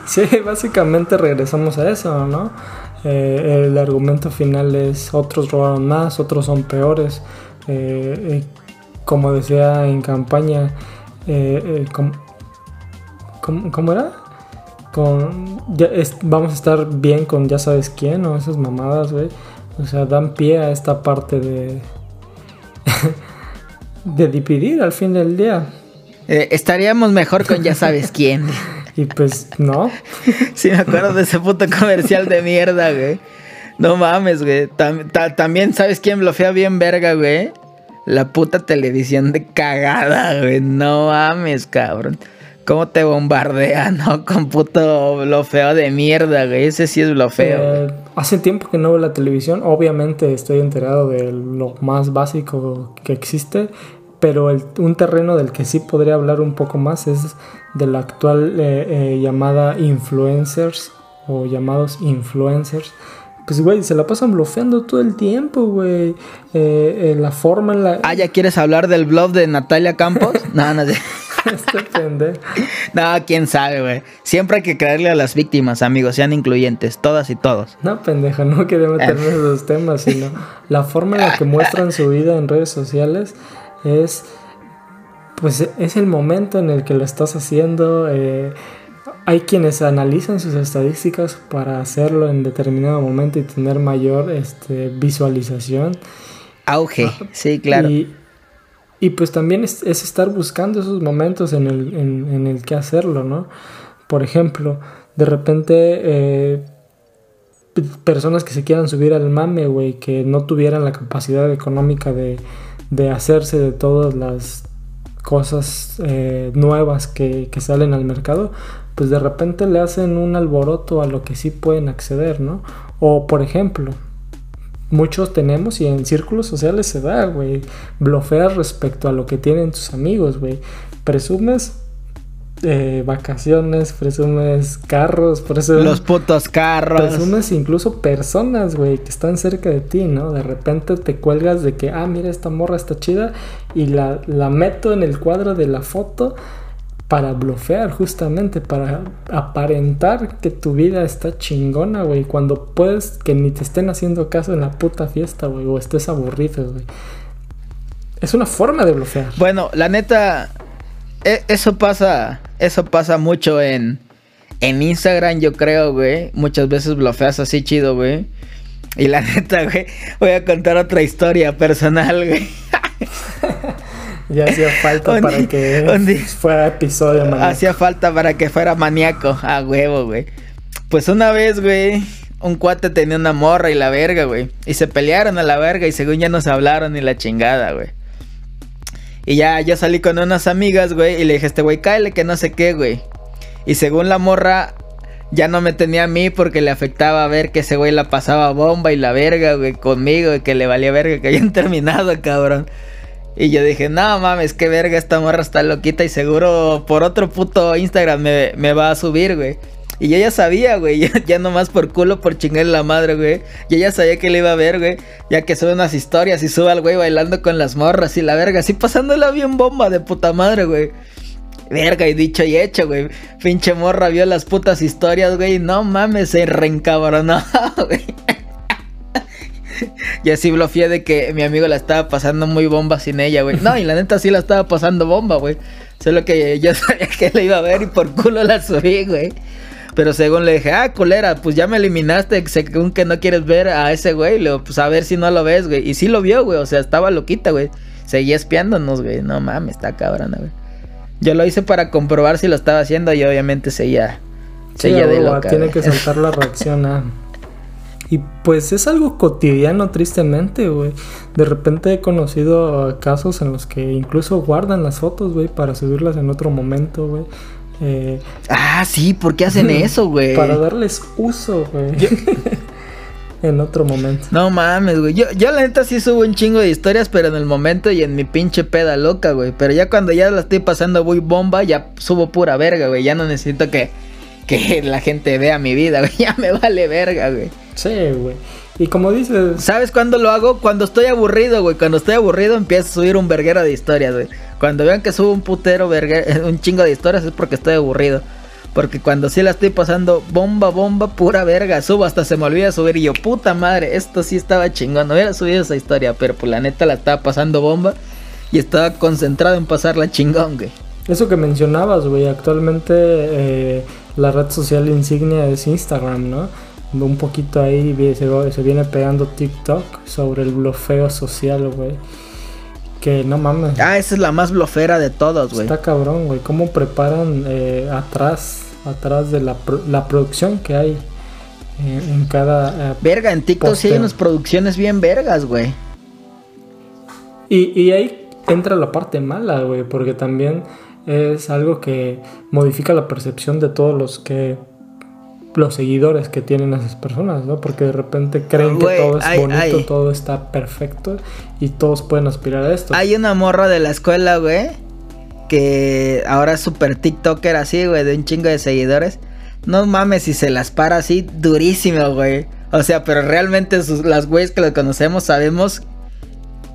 Sí, básicamente regresamos a eso, ¿no? Eh, el argumento final es otros robaron más, otros son peores. Eh, eh, como decía en campaña, ¿cómo, era? Con, vamos a estar bien con ya sabes quién o esas mamadas, güey. O sea, dan pie a esta parte de, (laughs) de dividir al fin del día. estaríamos mejor con ya sabes (laughs) quién. Y pues, no. (laughs) sí, me acuerdo de ese puto comercial de mierda, güey. No mames, güey. también, ¿sabes quién blofea bien verga, güey? La puta televisión de cagada, güey. No mames, cabrón. ¿Cómo te bombardea, (laughs) no? Con puto blofeo de mierda, güey. Ese sí es blofeo. Eh, hace tiempo que no veo la televisión. Obviamente estoy enterado de lo más básico que existe. Pero un terreno del que sí podría hablar un poco más es de la actual eh, eh, llamada influencers o llamados influencers. Pues, güey, se la pasan bloqueando todo el tiempo, güey. Eh, la forma en la... Ah, ¿ya quieres hablar del blog de Natalia Campos? (laughs) no, no sé. este pendejo. (laughs) No, quién sabe, güey. Siempre hay que creerle a las víctimas, amigos, sean incluyentes, todas y todos. No, pendejo, no quería meterme en esos temas, sino la forma en la que (laughs) muestran su vida en redes sociales es pues es el momento en el que lo estás haciendo. Eh, hay quienes analizan sus estadísticas para hacerlo en determinado momento y tener mayor este, visualización. Auge, ah, sí, claro. Y, pues también es, estar buscando esos momentos en el, en, el que hacerlo, ¿no? Por ejemplo, de repente eh, personas que se quieran subir al mame, güey, que no tuvieran la capacidad económica de, de hacerse de todas las cosas eh, nuevas que, salen al mercado, pues de repente le hacen un alboroto a lo que sí pueden acceder, ¿no? O por ejemplo, muchos tenemos y en círculos sociales se da, güey, blofeas respecto a lo que tienen tus amigos, güey. Presumes eh, vacaciones, presumes carros, presumes... Los putos carros. Presumes incluso personas, güey, que están cerca de ti, ¿no? De repente te cuelgas de que, ah, mira, esta morra está chida y la, la meto en el cuadro de la foto para blofear justamente, para aparentar que tu vida está chingona, güey, cuando puedes que ni te estén haciendo caso en la puta fiesta, güey, o estés aburrido, güey. Es una forma de blofear. Bueno, la neta, eso pasa, eso pasa mucho en, en Instagram, yo creo, güey. Muchas veces blofeas así chido, güey. Y la (laughs) neta, güey, voy a contar otra historia personal, güey. (laughs) ya hacía falta para que fuera episodio maníaco. Hacía falta para que fuera maníaco, a huevo, güey. Pues una vez, güey, un cuate tenía una morra y la verga, güey. Y se pelearon a la verga y según ya nos hablaron y la chingada, güey. Y ya yo salí con unas amigas, güey, y le dije, este güey, cáele que no sé qué, güey. Y según la morra, ya no me tenía a mí porque le afectaba ver que ese güey la pasaba bomba y la verga, güey, conmigo, y que le valía verga que hayan (laughs) terminado, cabrón. Y yo dije, no mames, qué verga, esta morra está loquita y seguro por otro puto Instagram me, me va a subir, güey. Y yo ya sabía, güey, (laughs) ya, ya, nomás por culo, por chingarle la madre, güey. Yo ya sabía que le iba a ver, güey. Ya que sube unas historias y sube al güey bailando con las morras y la verga, así pasándola bien bomba de puta madre, güey. Verga, y dicho y hecho, güey. Pinche morra vio las putas historias, güey. No mames, se reencabronó, (laughs) güey. (laughs) y así bloqueé de que mi amigo la estaba pasando muy bomba sin ella, güey. No, y la neta sí la estaba pasando bomba, güey. Solo que yo sabía que la iba a ver y por culo la subí, güey. Pero según le dije, ah, culera, pues ya me eliminaste, según que no quieres ver a ese güey, le pues a ver si no lo ves, güey. Y sí lo vio, güey, o sea, estaba loquita, güey. Seguía espiándonos, güey. No mames, está cabrona, güey. Yo lo hice para comprobar si lo estaba haciendo y obviamente seguía, seguía de loca. Tiene que saltar la (laughs) reacción a... Y pues es algo cotidiano, tristemente, güey. De repente he conocido casos en los que incluso guardan las fotos, güey, para subirlas en otro momento, güey. Eh, ah, sí, ¿por qué hacen (laughs) eso, güey? Para darles uso, güey. (laughs) en otro momento. No mames, güey. Yo, yo la neta sí subo un chingo de historias, pero en el momento y en mi pinche peda loca, güey. Pero ya cuando ya la estoy pasando muy bomba, ya subo pura verga, güey. Ya no necesito que, que la gente vea mi vida, (laughs) güey. Ya me vale verga, güey. Sí, güey. Y como dices... ¿Sabes cuándo lo hago? Cuando estoy aburrido, güey. Cuando estoy aburrido empiezo a subir un verguero de historias, güey. Cuando vean que subo un putero, (laughs) un chingo de historias es porque estoy aburrido. Porque cuando sí la estoy pasando bomba, bomba, pura verga, subo hasta se me olvida subir y yo, puta madre, esto sí estaba chingón, no hubiera subido esa historia, pero pues la neta la estaba pasando bomba y estaba concentrado en pasarla chingón, güey. Eso que mencionabas, güey, actualmente eh, la red social insignia es Instagram, ¿no? Un poquito ahí se, se viene pegando TikTok sobre el blofeo social, güey. Que no mames. Ah, esa es la más blofera de todos, güey. Está cabrón, güey. ¿Cómo preparan eh, atrás, atrás de la, la producción que hay eh, en cada. Eh, Verga, en TikTok sí hay unas producciones bien vergas, güey. Y, y ahí entra la parte mala, güey, porque también es algo que modifica la percepción de todos los que los seguidores que tienen esas personas, ¿no? Porque de repente creen que todo es bonito, todo está perfecto y todos pueden aspirar a esto. Hay una morra de la escuela, güey, que ahora es súper TikToker así, güey, de un chingo de seguidores. No mames si se las para así durísimo, güey. O sea, pero realmente las güeyes que lo conocemos sabemos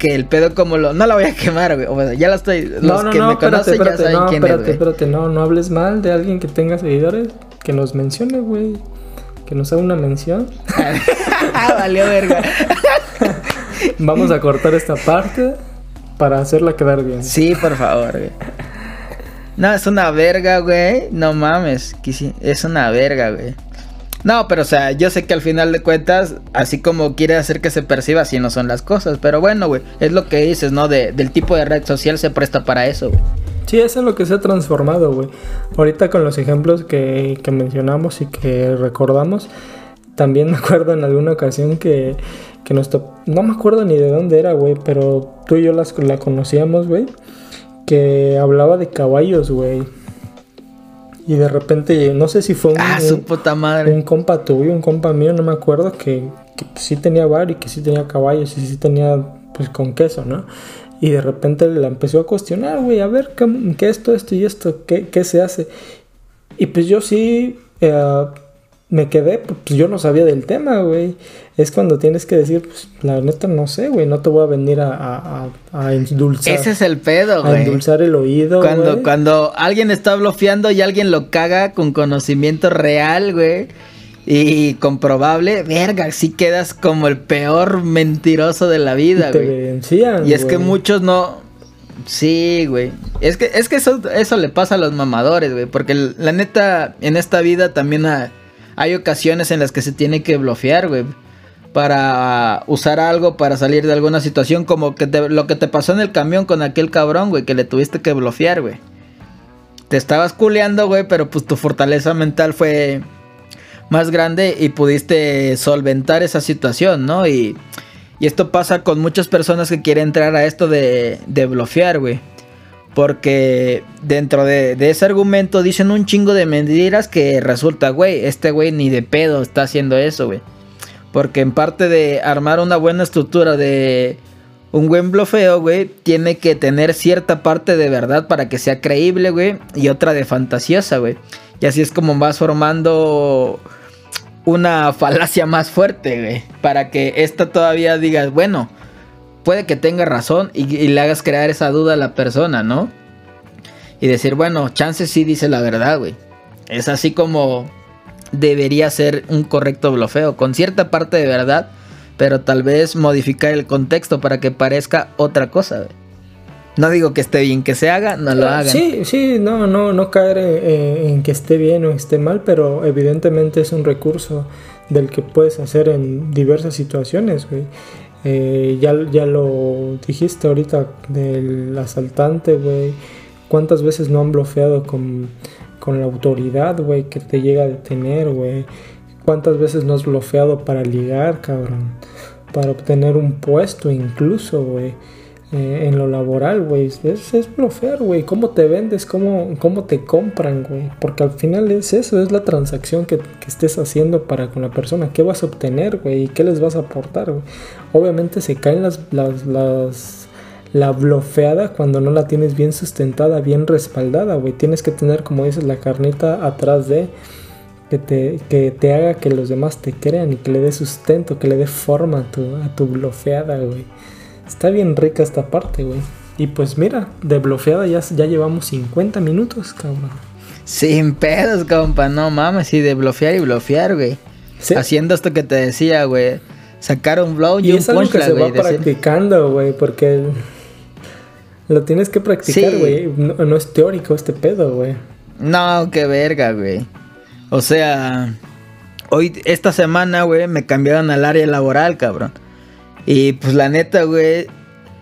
que el pedo como lo... No la voy a quemar, güey. O sea, ya la estoy... Los no, no, que no, me espérate, conocen espérate, ya saben no, quién espérate, es, espérate, no, no hables mal de alguien que tenga seguidores que nos mencione, güey. Que nos haga una mención. ah, (laughs) valió verga. (laughs) Vamos a cortar esta parte para hacerla quedar bien. Sí, por favor, güey. No, es una verga, güey. No mames. Es una verga, güey. No, pero o sea, yo sé que al final de cuentas, así como quiere hacer que se perciba, así no son las cosas. Pero bueno, güey, es lo que dices, ¿no? del tipo de red social se presta para eso, güey. Sí, eso es lo que se ha transformado, güey. Ahorita con los ejemplos que, mencionamos y que recordamos, también (laughs) me acuerdo en alguna ocasión que, que nos No me acuerdo ni de dónde era, güey, pero tú y yo las, la conocíamos, güey. Que hablaba de caballos, güey. Y de repente, no sé si fue un, ah, su puta madre. un compa tuyo, un compa mío, no me acuerdo, que, que sí tenía bar y que sí tenía caballos y sí tenía, pues, con queso, ¿no? Y de repente la empezó a cuestionar, güey, a ver, ¿qué, esto, esto y esto? ¿Qué, ¿Qué, se hace? Y pues yo sí eh, me quedé, pues yo no sabía del tema, güey. Es cuando tienes que decir, pues la neta no sé, güey, no te voy a venir a, a, a endulzar. Ese es el pedo, güey. A endulzar el oído, cuando, Cuando alguien está bloqueando y alguien lo caga con conocimiento real, güey y comprobable, verga, sí quedas como el peor mentiroso de la vida, güey. Y es que muchos no. Sí, güey. Es que, es que eso, eso le pasa a los mamadores, güey. Porque la neta, en esta vida también hay ocasiones en las que se tiene que bloquear, güey. Para usar algo, para salir de alguna situación, como que lo que te pasó en el camión con aquel cabrón, güey, que le tuviste que bloquear, güey. Te estabas culeando, güey, pero pues tu fortaleza mental fue más grande y pudiste solventar esa situación, ¿no? Y, y esto pasa con muchas personas que quieren entrar a esto de, de blofear, güey. Porque dentro de, ese argumento dicen un chingo de mentiras que resulta, güey, este güey ni de pedo está haciendo eso, güey. Porque en parte de armar una buena estructura de un buen blofeo, güey, tiene que tener cierta parte de verdad para que sea creíble, güey, y otra de fantasiosa, güey. Y así es como vas formando una falacia más fuerte, güey. Para que esta todavía digas, bueno, puede que tenga razón y, le hagas crear esa duda a la persona, ¿no? y decir, bueno, Chance sí dice la verdad, güey. Es así como debería ser un correcto blofeo, con cierta parte de verdad, pero tal vez modificar el contexto para que parezca otra cosa, güey. No digo que esté bien que se haga, no lo hagan. Sí, sí, no, no, no caer en, que esté bien o esté mal, pero evidentemente es un recurso del que puedes hacer en diversas situaciones, güey. Eh, ya, ya lo dijiste ahorita del asaltante, güey. ¿Cuántas veces no han bloqueado con, con la autoridad, güey, que te llega a detener, güey? ¿Cuántas veces no has bloqueado para ligar, cabrón? Para obtener un puesto incluso, güey. Eh, en lo laboral, güey. Es, es blofear, güey. Cómo te vendes, cómo, cómo te compran, güey. Porque al final es eso, es la transacción que, estés haciendo para con la persona. ¿Qué vas a obtener, güey? ¿Y qué les vas a aportar, güey? Obviamente se caen las, las, las la blofeada cuando no la tienes bien sustentada, bien respaldada, güey. Tienes que tener, como dices, la carnita atrás de que te, que te haga que los demás te crean y que le dé sustento, que le dé forma a tu, a tu blofeada, güey. Está bien rica esta parte, güey. Y pues mira, de bloqueada ya, ya llevamos 50 minutos, cabrón. Sin pedos, compa, no mames, y de bloquear y bloquear, güey. Haciendo esto que te decía, güey. Sacar un blow y, un es algo que se va practicando, güey, porque lo tienes que practicar, güey. No, es teórico este pedo, güey. No, qué verga, güey. O sea, hoy, esta semana, güey, me cambiaron al área laboral, cabrón. Y pues la neta, güey,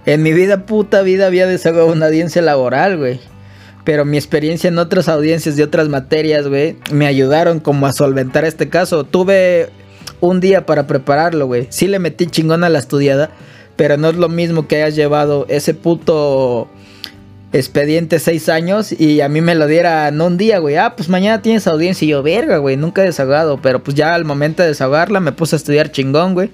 en mi vida puta vida había desahogado una audiencia laboral, güey. Pero mi experiencia en otras audiencias de otras materias, güey, me ayudaron como a solventar este caso. Tuve un día para prepararlo, güey. Sí le metí chingón a la estudiada, pero no es lo mismo que hayas llevado ese puto expediente seis años y a mí me lo dieran un día, güey. Ah, pues mañana tienes audiencia y yo, verga, güey, nunca he desahogado. Pero pues ya al momento de desahogarla me puse a estudiar chingón, güey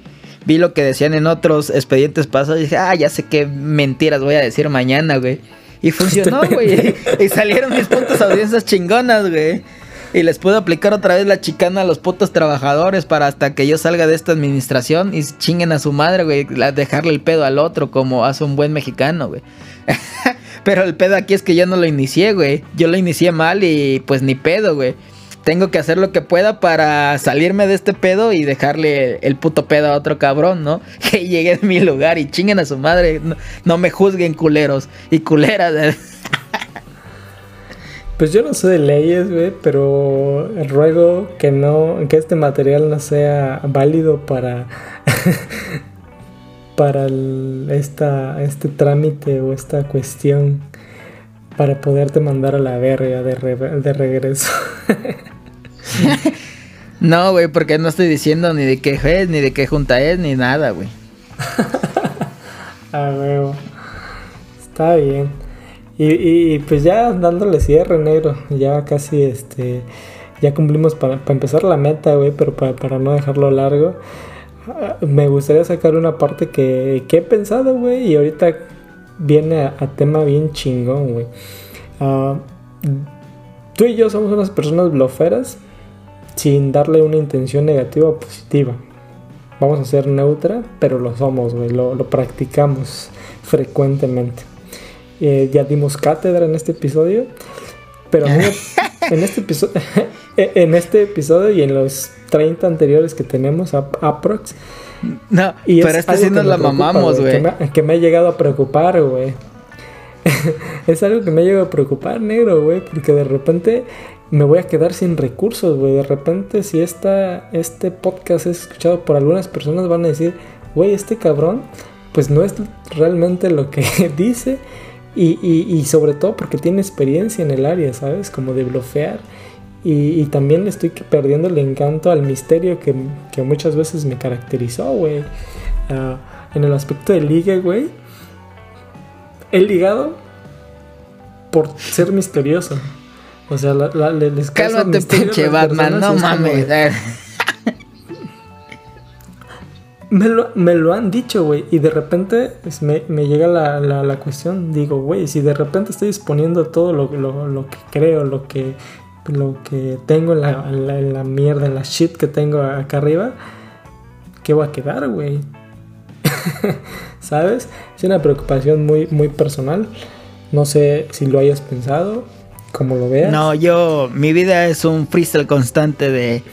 vi lo que decían en otros expedientes pasados y dije, ah, ya sé qué mentiras voy a decir mañana, güey. Y funcionó, güey. (laughs) y salieron mis puntos audiencias chingonas, güey. Y les puedo aplicar otra vez la chicana a los putos trabajadores para hasta que yo salga de esta administración y chinguen a su madre, güey. Dejarle el pedo al otro como hace un buen mexicano, güey. (laughs) Pero el pedo aquí es que yo no lo inicié, güey. Yo lo inicié mal y pues ni pedo, güey tengo que hacer lo que pueda para salirme de este pedo y dejarle el puto pedo a otro cabrón, ¿no? (laughs) Que llegue a mi lugar y chinguen a su madre. No, me juzguen culeros y culeras. (laughs) Pues yo no sé de leyes, güey, pero ruego que no, que este material no sea válido para (laughs) para esta, este trámite o esta cuestión para poderte mandar a la verga de, de regreso. (laughs) no, güey, porque no estoy diciendo ni de qué es, ni de qué junta es, ni nada, güey. (laughs) ah, huevo. Está bien. Y, pues ya dándole cierre, negro. Ya casi este. Ya cumplimos para, empezar la meta, güey, pero para, no dejarlo largo. Ah, me gustaría sacar una parte que, he pensado, güey, y ahorita viene a, tema bien chingón, güey. Ah, tú y yo somos unas personas bloferas sin darle una intención negativa o positiva. Vamos a ser neutra, pero lo somos, lo, practicamos frecuentemente. Eh, ya dimos cátedra en este episodio, pero (laughs) en este, episodio, (laughs) en este episodio y en los 30 anteriores que tenemos, aprox. No, y pero este sí nos la mamamos, güey. Que, que, me ha llegado a preocupar, güey. (laughs) es algo que me ha llegado a preocupar, negro, güey, porque de repente me voy a quedar sin recursos, güey. De repente, si esta, este podcast es escuchado por algunas personas, van a decir, güey, este cabrón, pues no es realmente lo que (laughs) dice. Y, sobre todo porque tiene experiencia en el área, ¿sabes? Como de blofear. Y, también le estoy perdiendo el encanto al misterio que, muchas veces me caracterizó, güey. Ah, en el aspecto de ligue, güey. He ligado por ser misterioso. O sea, la, la, les Cálmate, pinche Batman, no mames. (laughs) me, lo, me lo han dicho, güey. Y de repente me, me llega la, la, cuestión. Digo, güey, si de repente estoy exponiendo todo lo, lo, lo que creo, lo que, lo que tengo en la, la, mierda, en la shit que tengo acá arriba, ¿qué va a quedar, güey? (laughs) ¿Sabes? Es una preocupación muy, muy personal. No sé si lo hayas pensado como lo veas. No, yo, mi vida es un freestyle constante de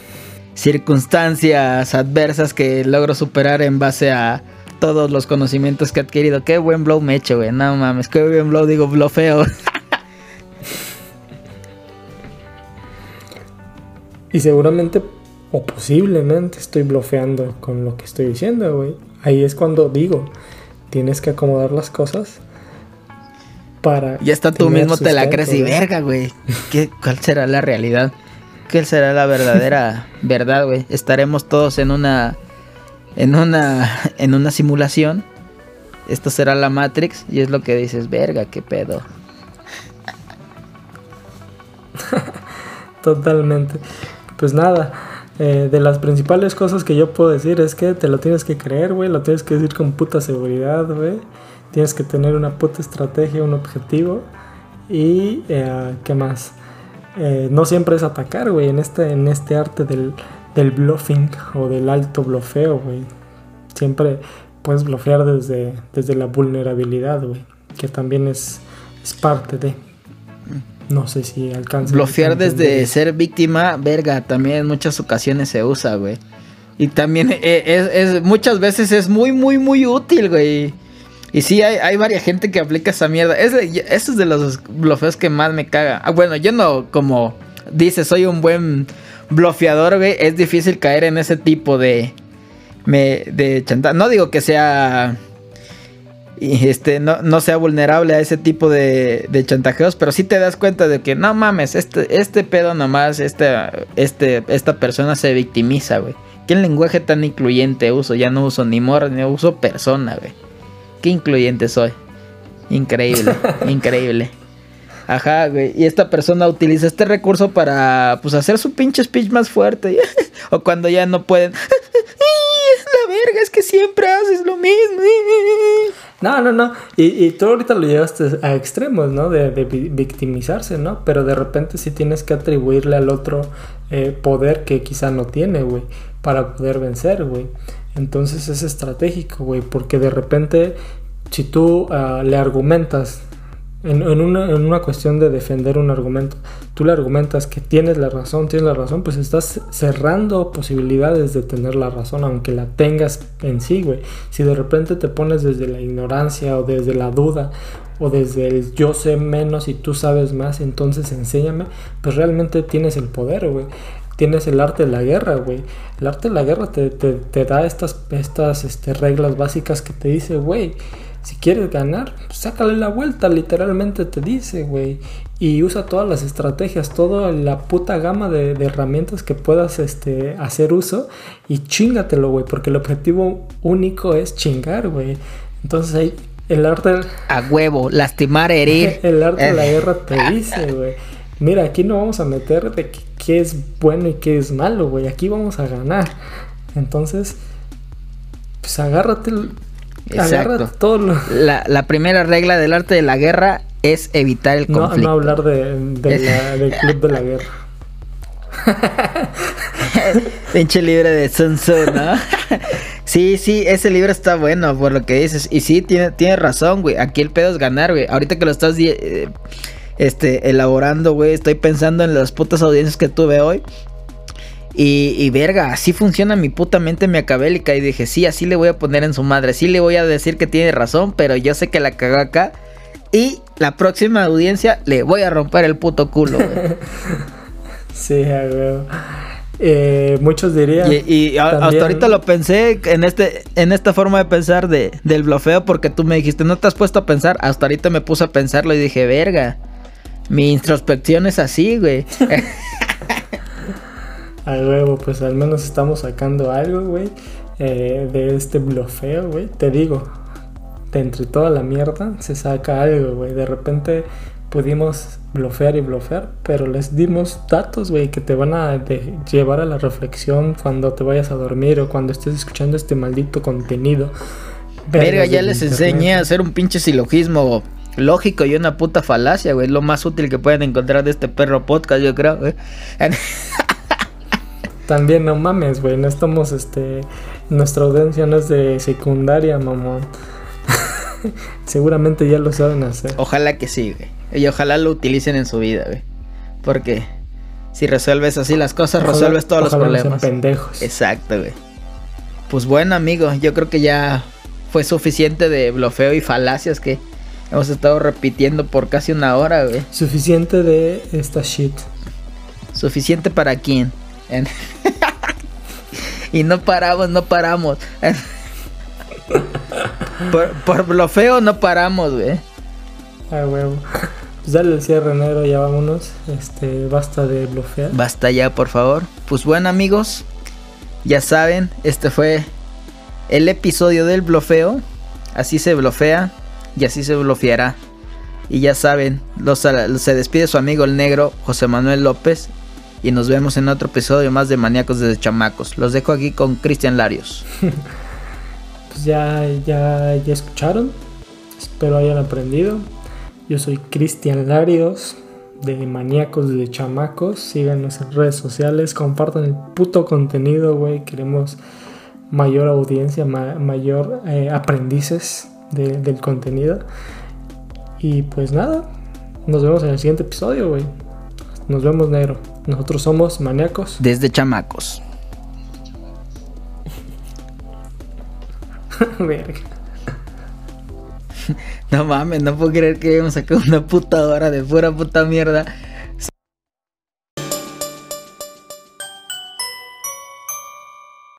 circunstancias adversas que logro superar en base a todos los conocimientos que he adquirido. Qué buen blow me he hecho, güey. No mames, qué buen blow, digo, blow feo. y seguramente o posiblemente estoy blofeando con lo que estoy diciendo, güey. Ahí es cuando digo, tienes que acomodar las cosas para... Ya está tú mismo te la crees y verga, güey. ¿Cuál será la realidad? ¿Qué será la verdadera (laughs) verdad, güey? Estaremos todos en una... En una... En una simulación. Esto será la Matrix y es lo que dices, verga, qué pedo. (laughs) Totalmente. Pues nada, eh, de las principales cosas que yo puedo decir es que te lo tienes que creer, güey, lo tienes que decir con puta seguridad, güey. Tienes que tener una puta estrategia, un objetivo. Y, eh, ¿qué más? Eh, no siempre es atacar, güey, en este, en este arte del, del bluffing o del alto blofeo, güey. Siempre puedes blofear desde, desde la vulnerabilidad, güey, que también es, es parte de... No sé si alcanza. Bloquear desde ser víctima, verga, también en muchas ocasiones se usa, güey. Y también (laughs) eh, es, muchas veces es muy, muy, muy útil, güey. Y sí, hay, hay varias gente que aplica esa mierda. Es es de los blofeos que más me caga. Ah, bueno, yo no, como dice, soy un buen blofeador, güey. Es difícil caer en ese tipo de. Me, de chantaje. No digo que sea este no, no, sea vulnerable a ese tipo de, de, chantajeos, pero sí te das cuenta de que no mames, este, este pedo nomás, este, este, esta persona se victimiza, güey. ¿Qué lenguaje tan incluyente uso? Ya no uso ni morra, ni uso persona, güey. Qué incluyente soy. Increíble, (laughs) increíble. Ajá, güey. Y esta persona utiliza este recurso para, pues, hacer su pinche speech más fuerte. (laughs) o cuando ya no pueden. (laughs) la verga, es que siempre haces lo mismo. No, no, no. Y, tú ahorita lo llevaste a extremos, ¿no? De, victimizarse, ¿no? Pero de repente sí tienes que atribuirle al otro eh, poder que quizá no tiene, güey, para poder vencer, güey. Entonces es estratégico, güey, porque de repente si tú ah, le argumentas en, una, en, una, cuestión de defender un argumento, tú le argumentas que tienes la razón, tienes la razón, pues estás cerrando posibilidades de tener la razón, aunque la tengas en sí, güey. Si de repente te pones desde la ignorancia o desde la duda o desde el yo sé menos y tú sabes más, entonces enséñame, pues realmente tienes el poder, güey. Tienes el arte de la guerra, güey. El arte de la guerra te, te, te da estas, estas este, reglas básicas que te dice, güey si quieres ganar, pues sácale la vuelta, literalmente te dice, güey. Y usa todas las estrategias, toda la puta gama de, herramientas que puedas este, hacer uso y chingatelo, güey, porque el objetivo único es chingar, güey. Entonces ahí el arte... A huevo, lastimar, herir. (laughs) el arte de la guerra te dice, güey. Mira, aquí no vamos a meter de qué es bueno y qué es malo, güey. Aquí vamos a ganar. Entonces, pues agárrate Exacto. Todo la, primera regla del arte de la guerra es evitar el conflicto. No, hablar de, del club de la guerra. (laughs) Pinche libre de Sun Tzu, ¿no? (laughs) sí, sí, ese libro está bueno por lo que dices. Y sí, tiene, tiene razón, güey. Aquí el pedo es ganar, güey. Ahorita que lo estás eh, este, elaborando, güey, estoy pensando en las putas audiencias que tuve hoy. Y, verga, así funciona mi puta mente miacabélica. Y dije, sí, así le voy a poner en su madre. Sí le voy a decir que tiene razón, pero yo sé que la cagó acá. Y la próxima audiencia le voy a romper el puto culo, (laughs) sí, güey. Eh, muchos dirían. Y, hasta ahorita lo pensé en este en esta forma de pensar de, del blofeo porque tú me dijiste, no te has puesto a pensar. Hasta ahorita me puse a pensarlo y dije, verga, mi introspección es así, güey. (laughs) A huevo, pues al menos estamos sacando algo, güey, eh, de este blofeo, güey. Te digo, de entre toda la mierda se saca algo, güey. De repente pudimos blofear y blofear, pero les dimos datos, güey, que te van a llevar a la reflexión cuando te vayas a dormir o cuando estés escuchando este maldito contenido. Verga, ya les enseñé a hacer un pinche silogismo lógico y una puta falacia, güey. Lo más útil que pueden encontrar de este perro podcast, yo creo, güey. (laughs) También no mames, güey, no estamos, este, nuestra audiencia no es de secundaria, mamón. (laughs) Seguramente ya lo saben hacer. Ojalá que sí, güey. Y ojalá lo utilicen en su vida, güey. Porque si resuelves así las cosas, Ojalá- resuelves todos los ojalá no sean problemas. pendejos. Exacto, güey. Pues bueno, amigo, yo creo que ya fue suficiente de blofeo y falacias que hemos estado repitiendo por casi una hora, güey. Suficiente de esta shit. Suficiente para quién. En- (laughs) y no paramos, no paramos. (laughs) por, por blofeo no paramos, güey. Ah, huevo. Pues dale el cierre negro, ya vámonos. Este, basta de blofear. Basta ya, por favor. Pues bueno, amigos, ya saben, este fue el episodio del blofeo. Así se blofea y así se blofeará. Y ya saben, se despide su amigo el negro José Manuel López. Y nos vemos en otro episodio más de Maníacos desde Chamacos. Los dejo aquí con Cristian Larios. (laughs) Pues ya, ya, ya escucharon. Espero hayan aprendido. Yo soy Cristian Larios de Maníacos de Chamacos. Síganos en redes sociales. Compartan el puto contenido, güey. Queremos mayor audiencia, ma- mayor eh, aprendices de- del contenido. Y pues nada. Nos vemos en el siguiente episodio, güey. Nos vemos, negro. Nosotros somos Maníacos. Desde Chamacos. (laughs) Verga. (laughs) No mames, no puedo creer que hemos sacado una puta hora de pura puta mierda.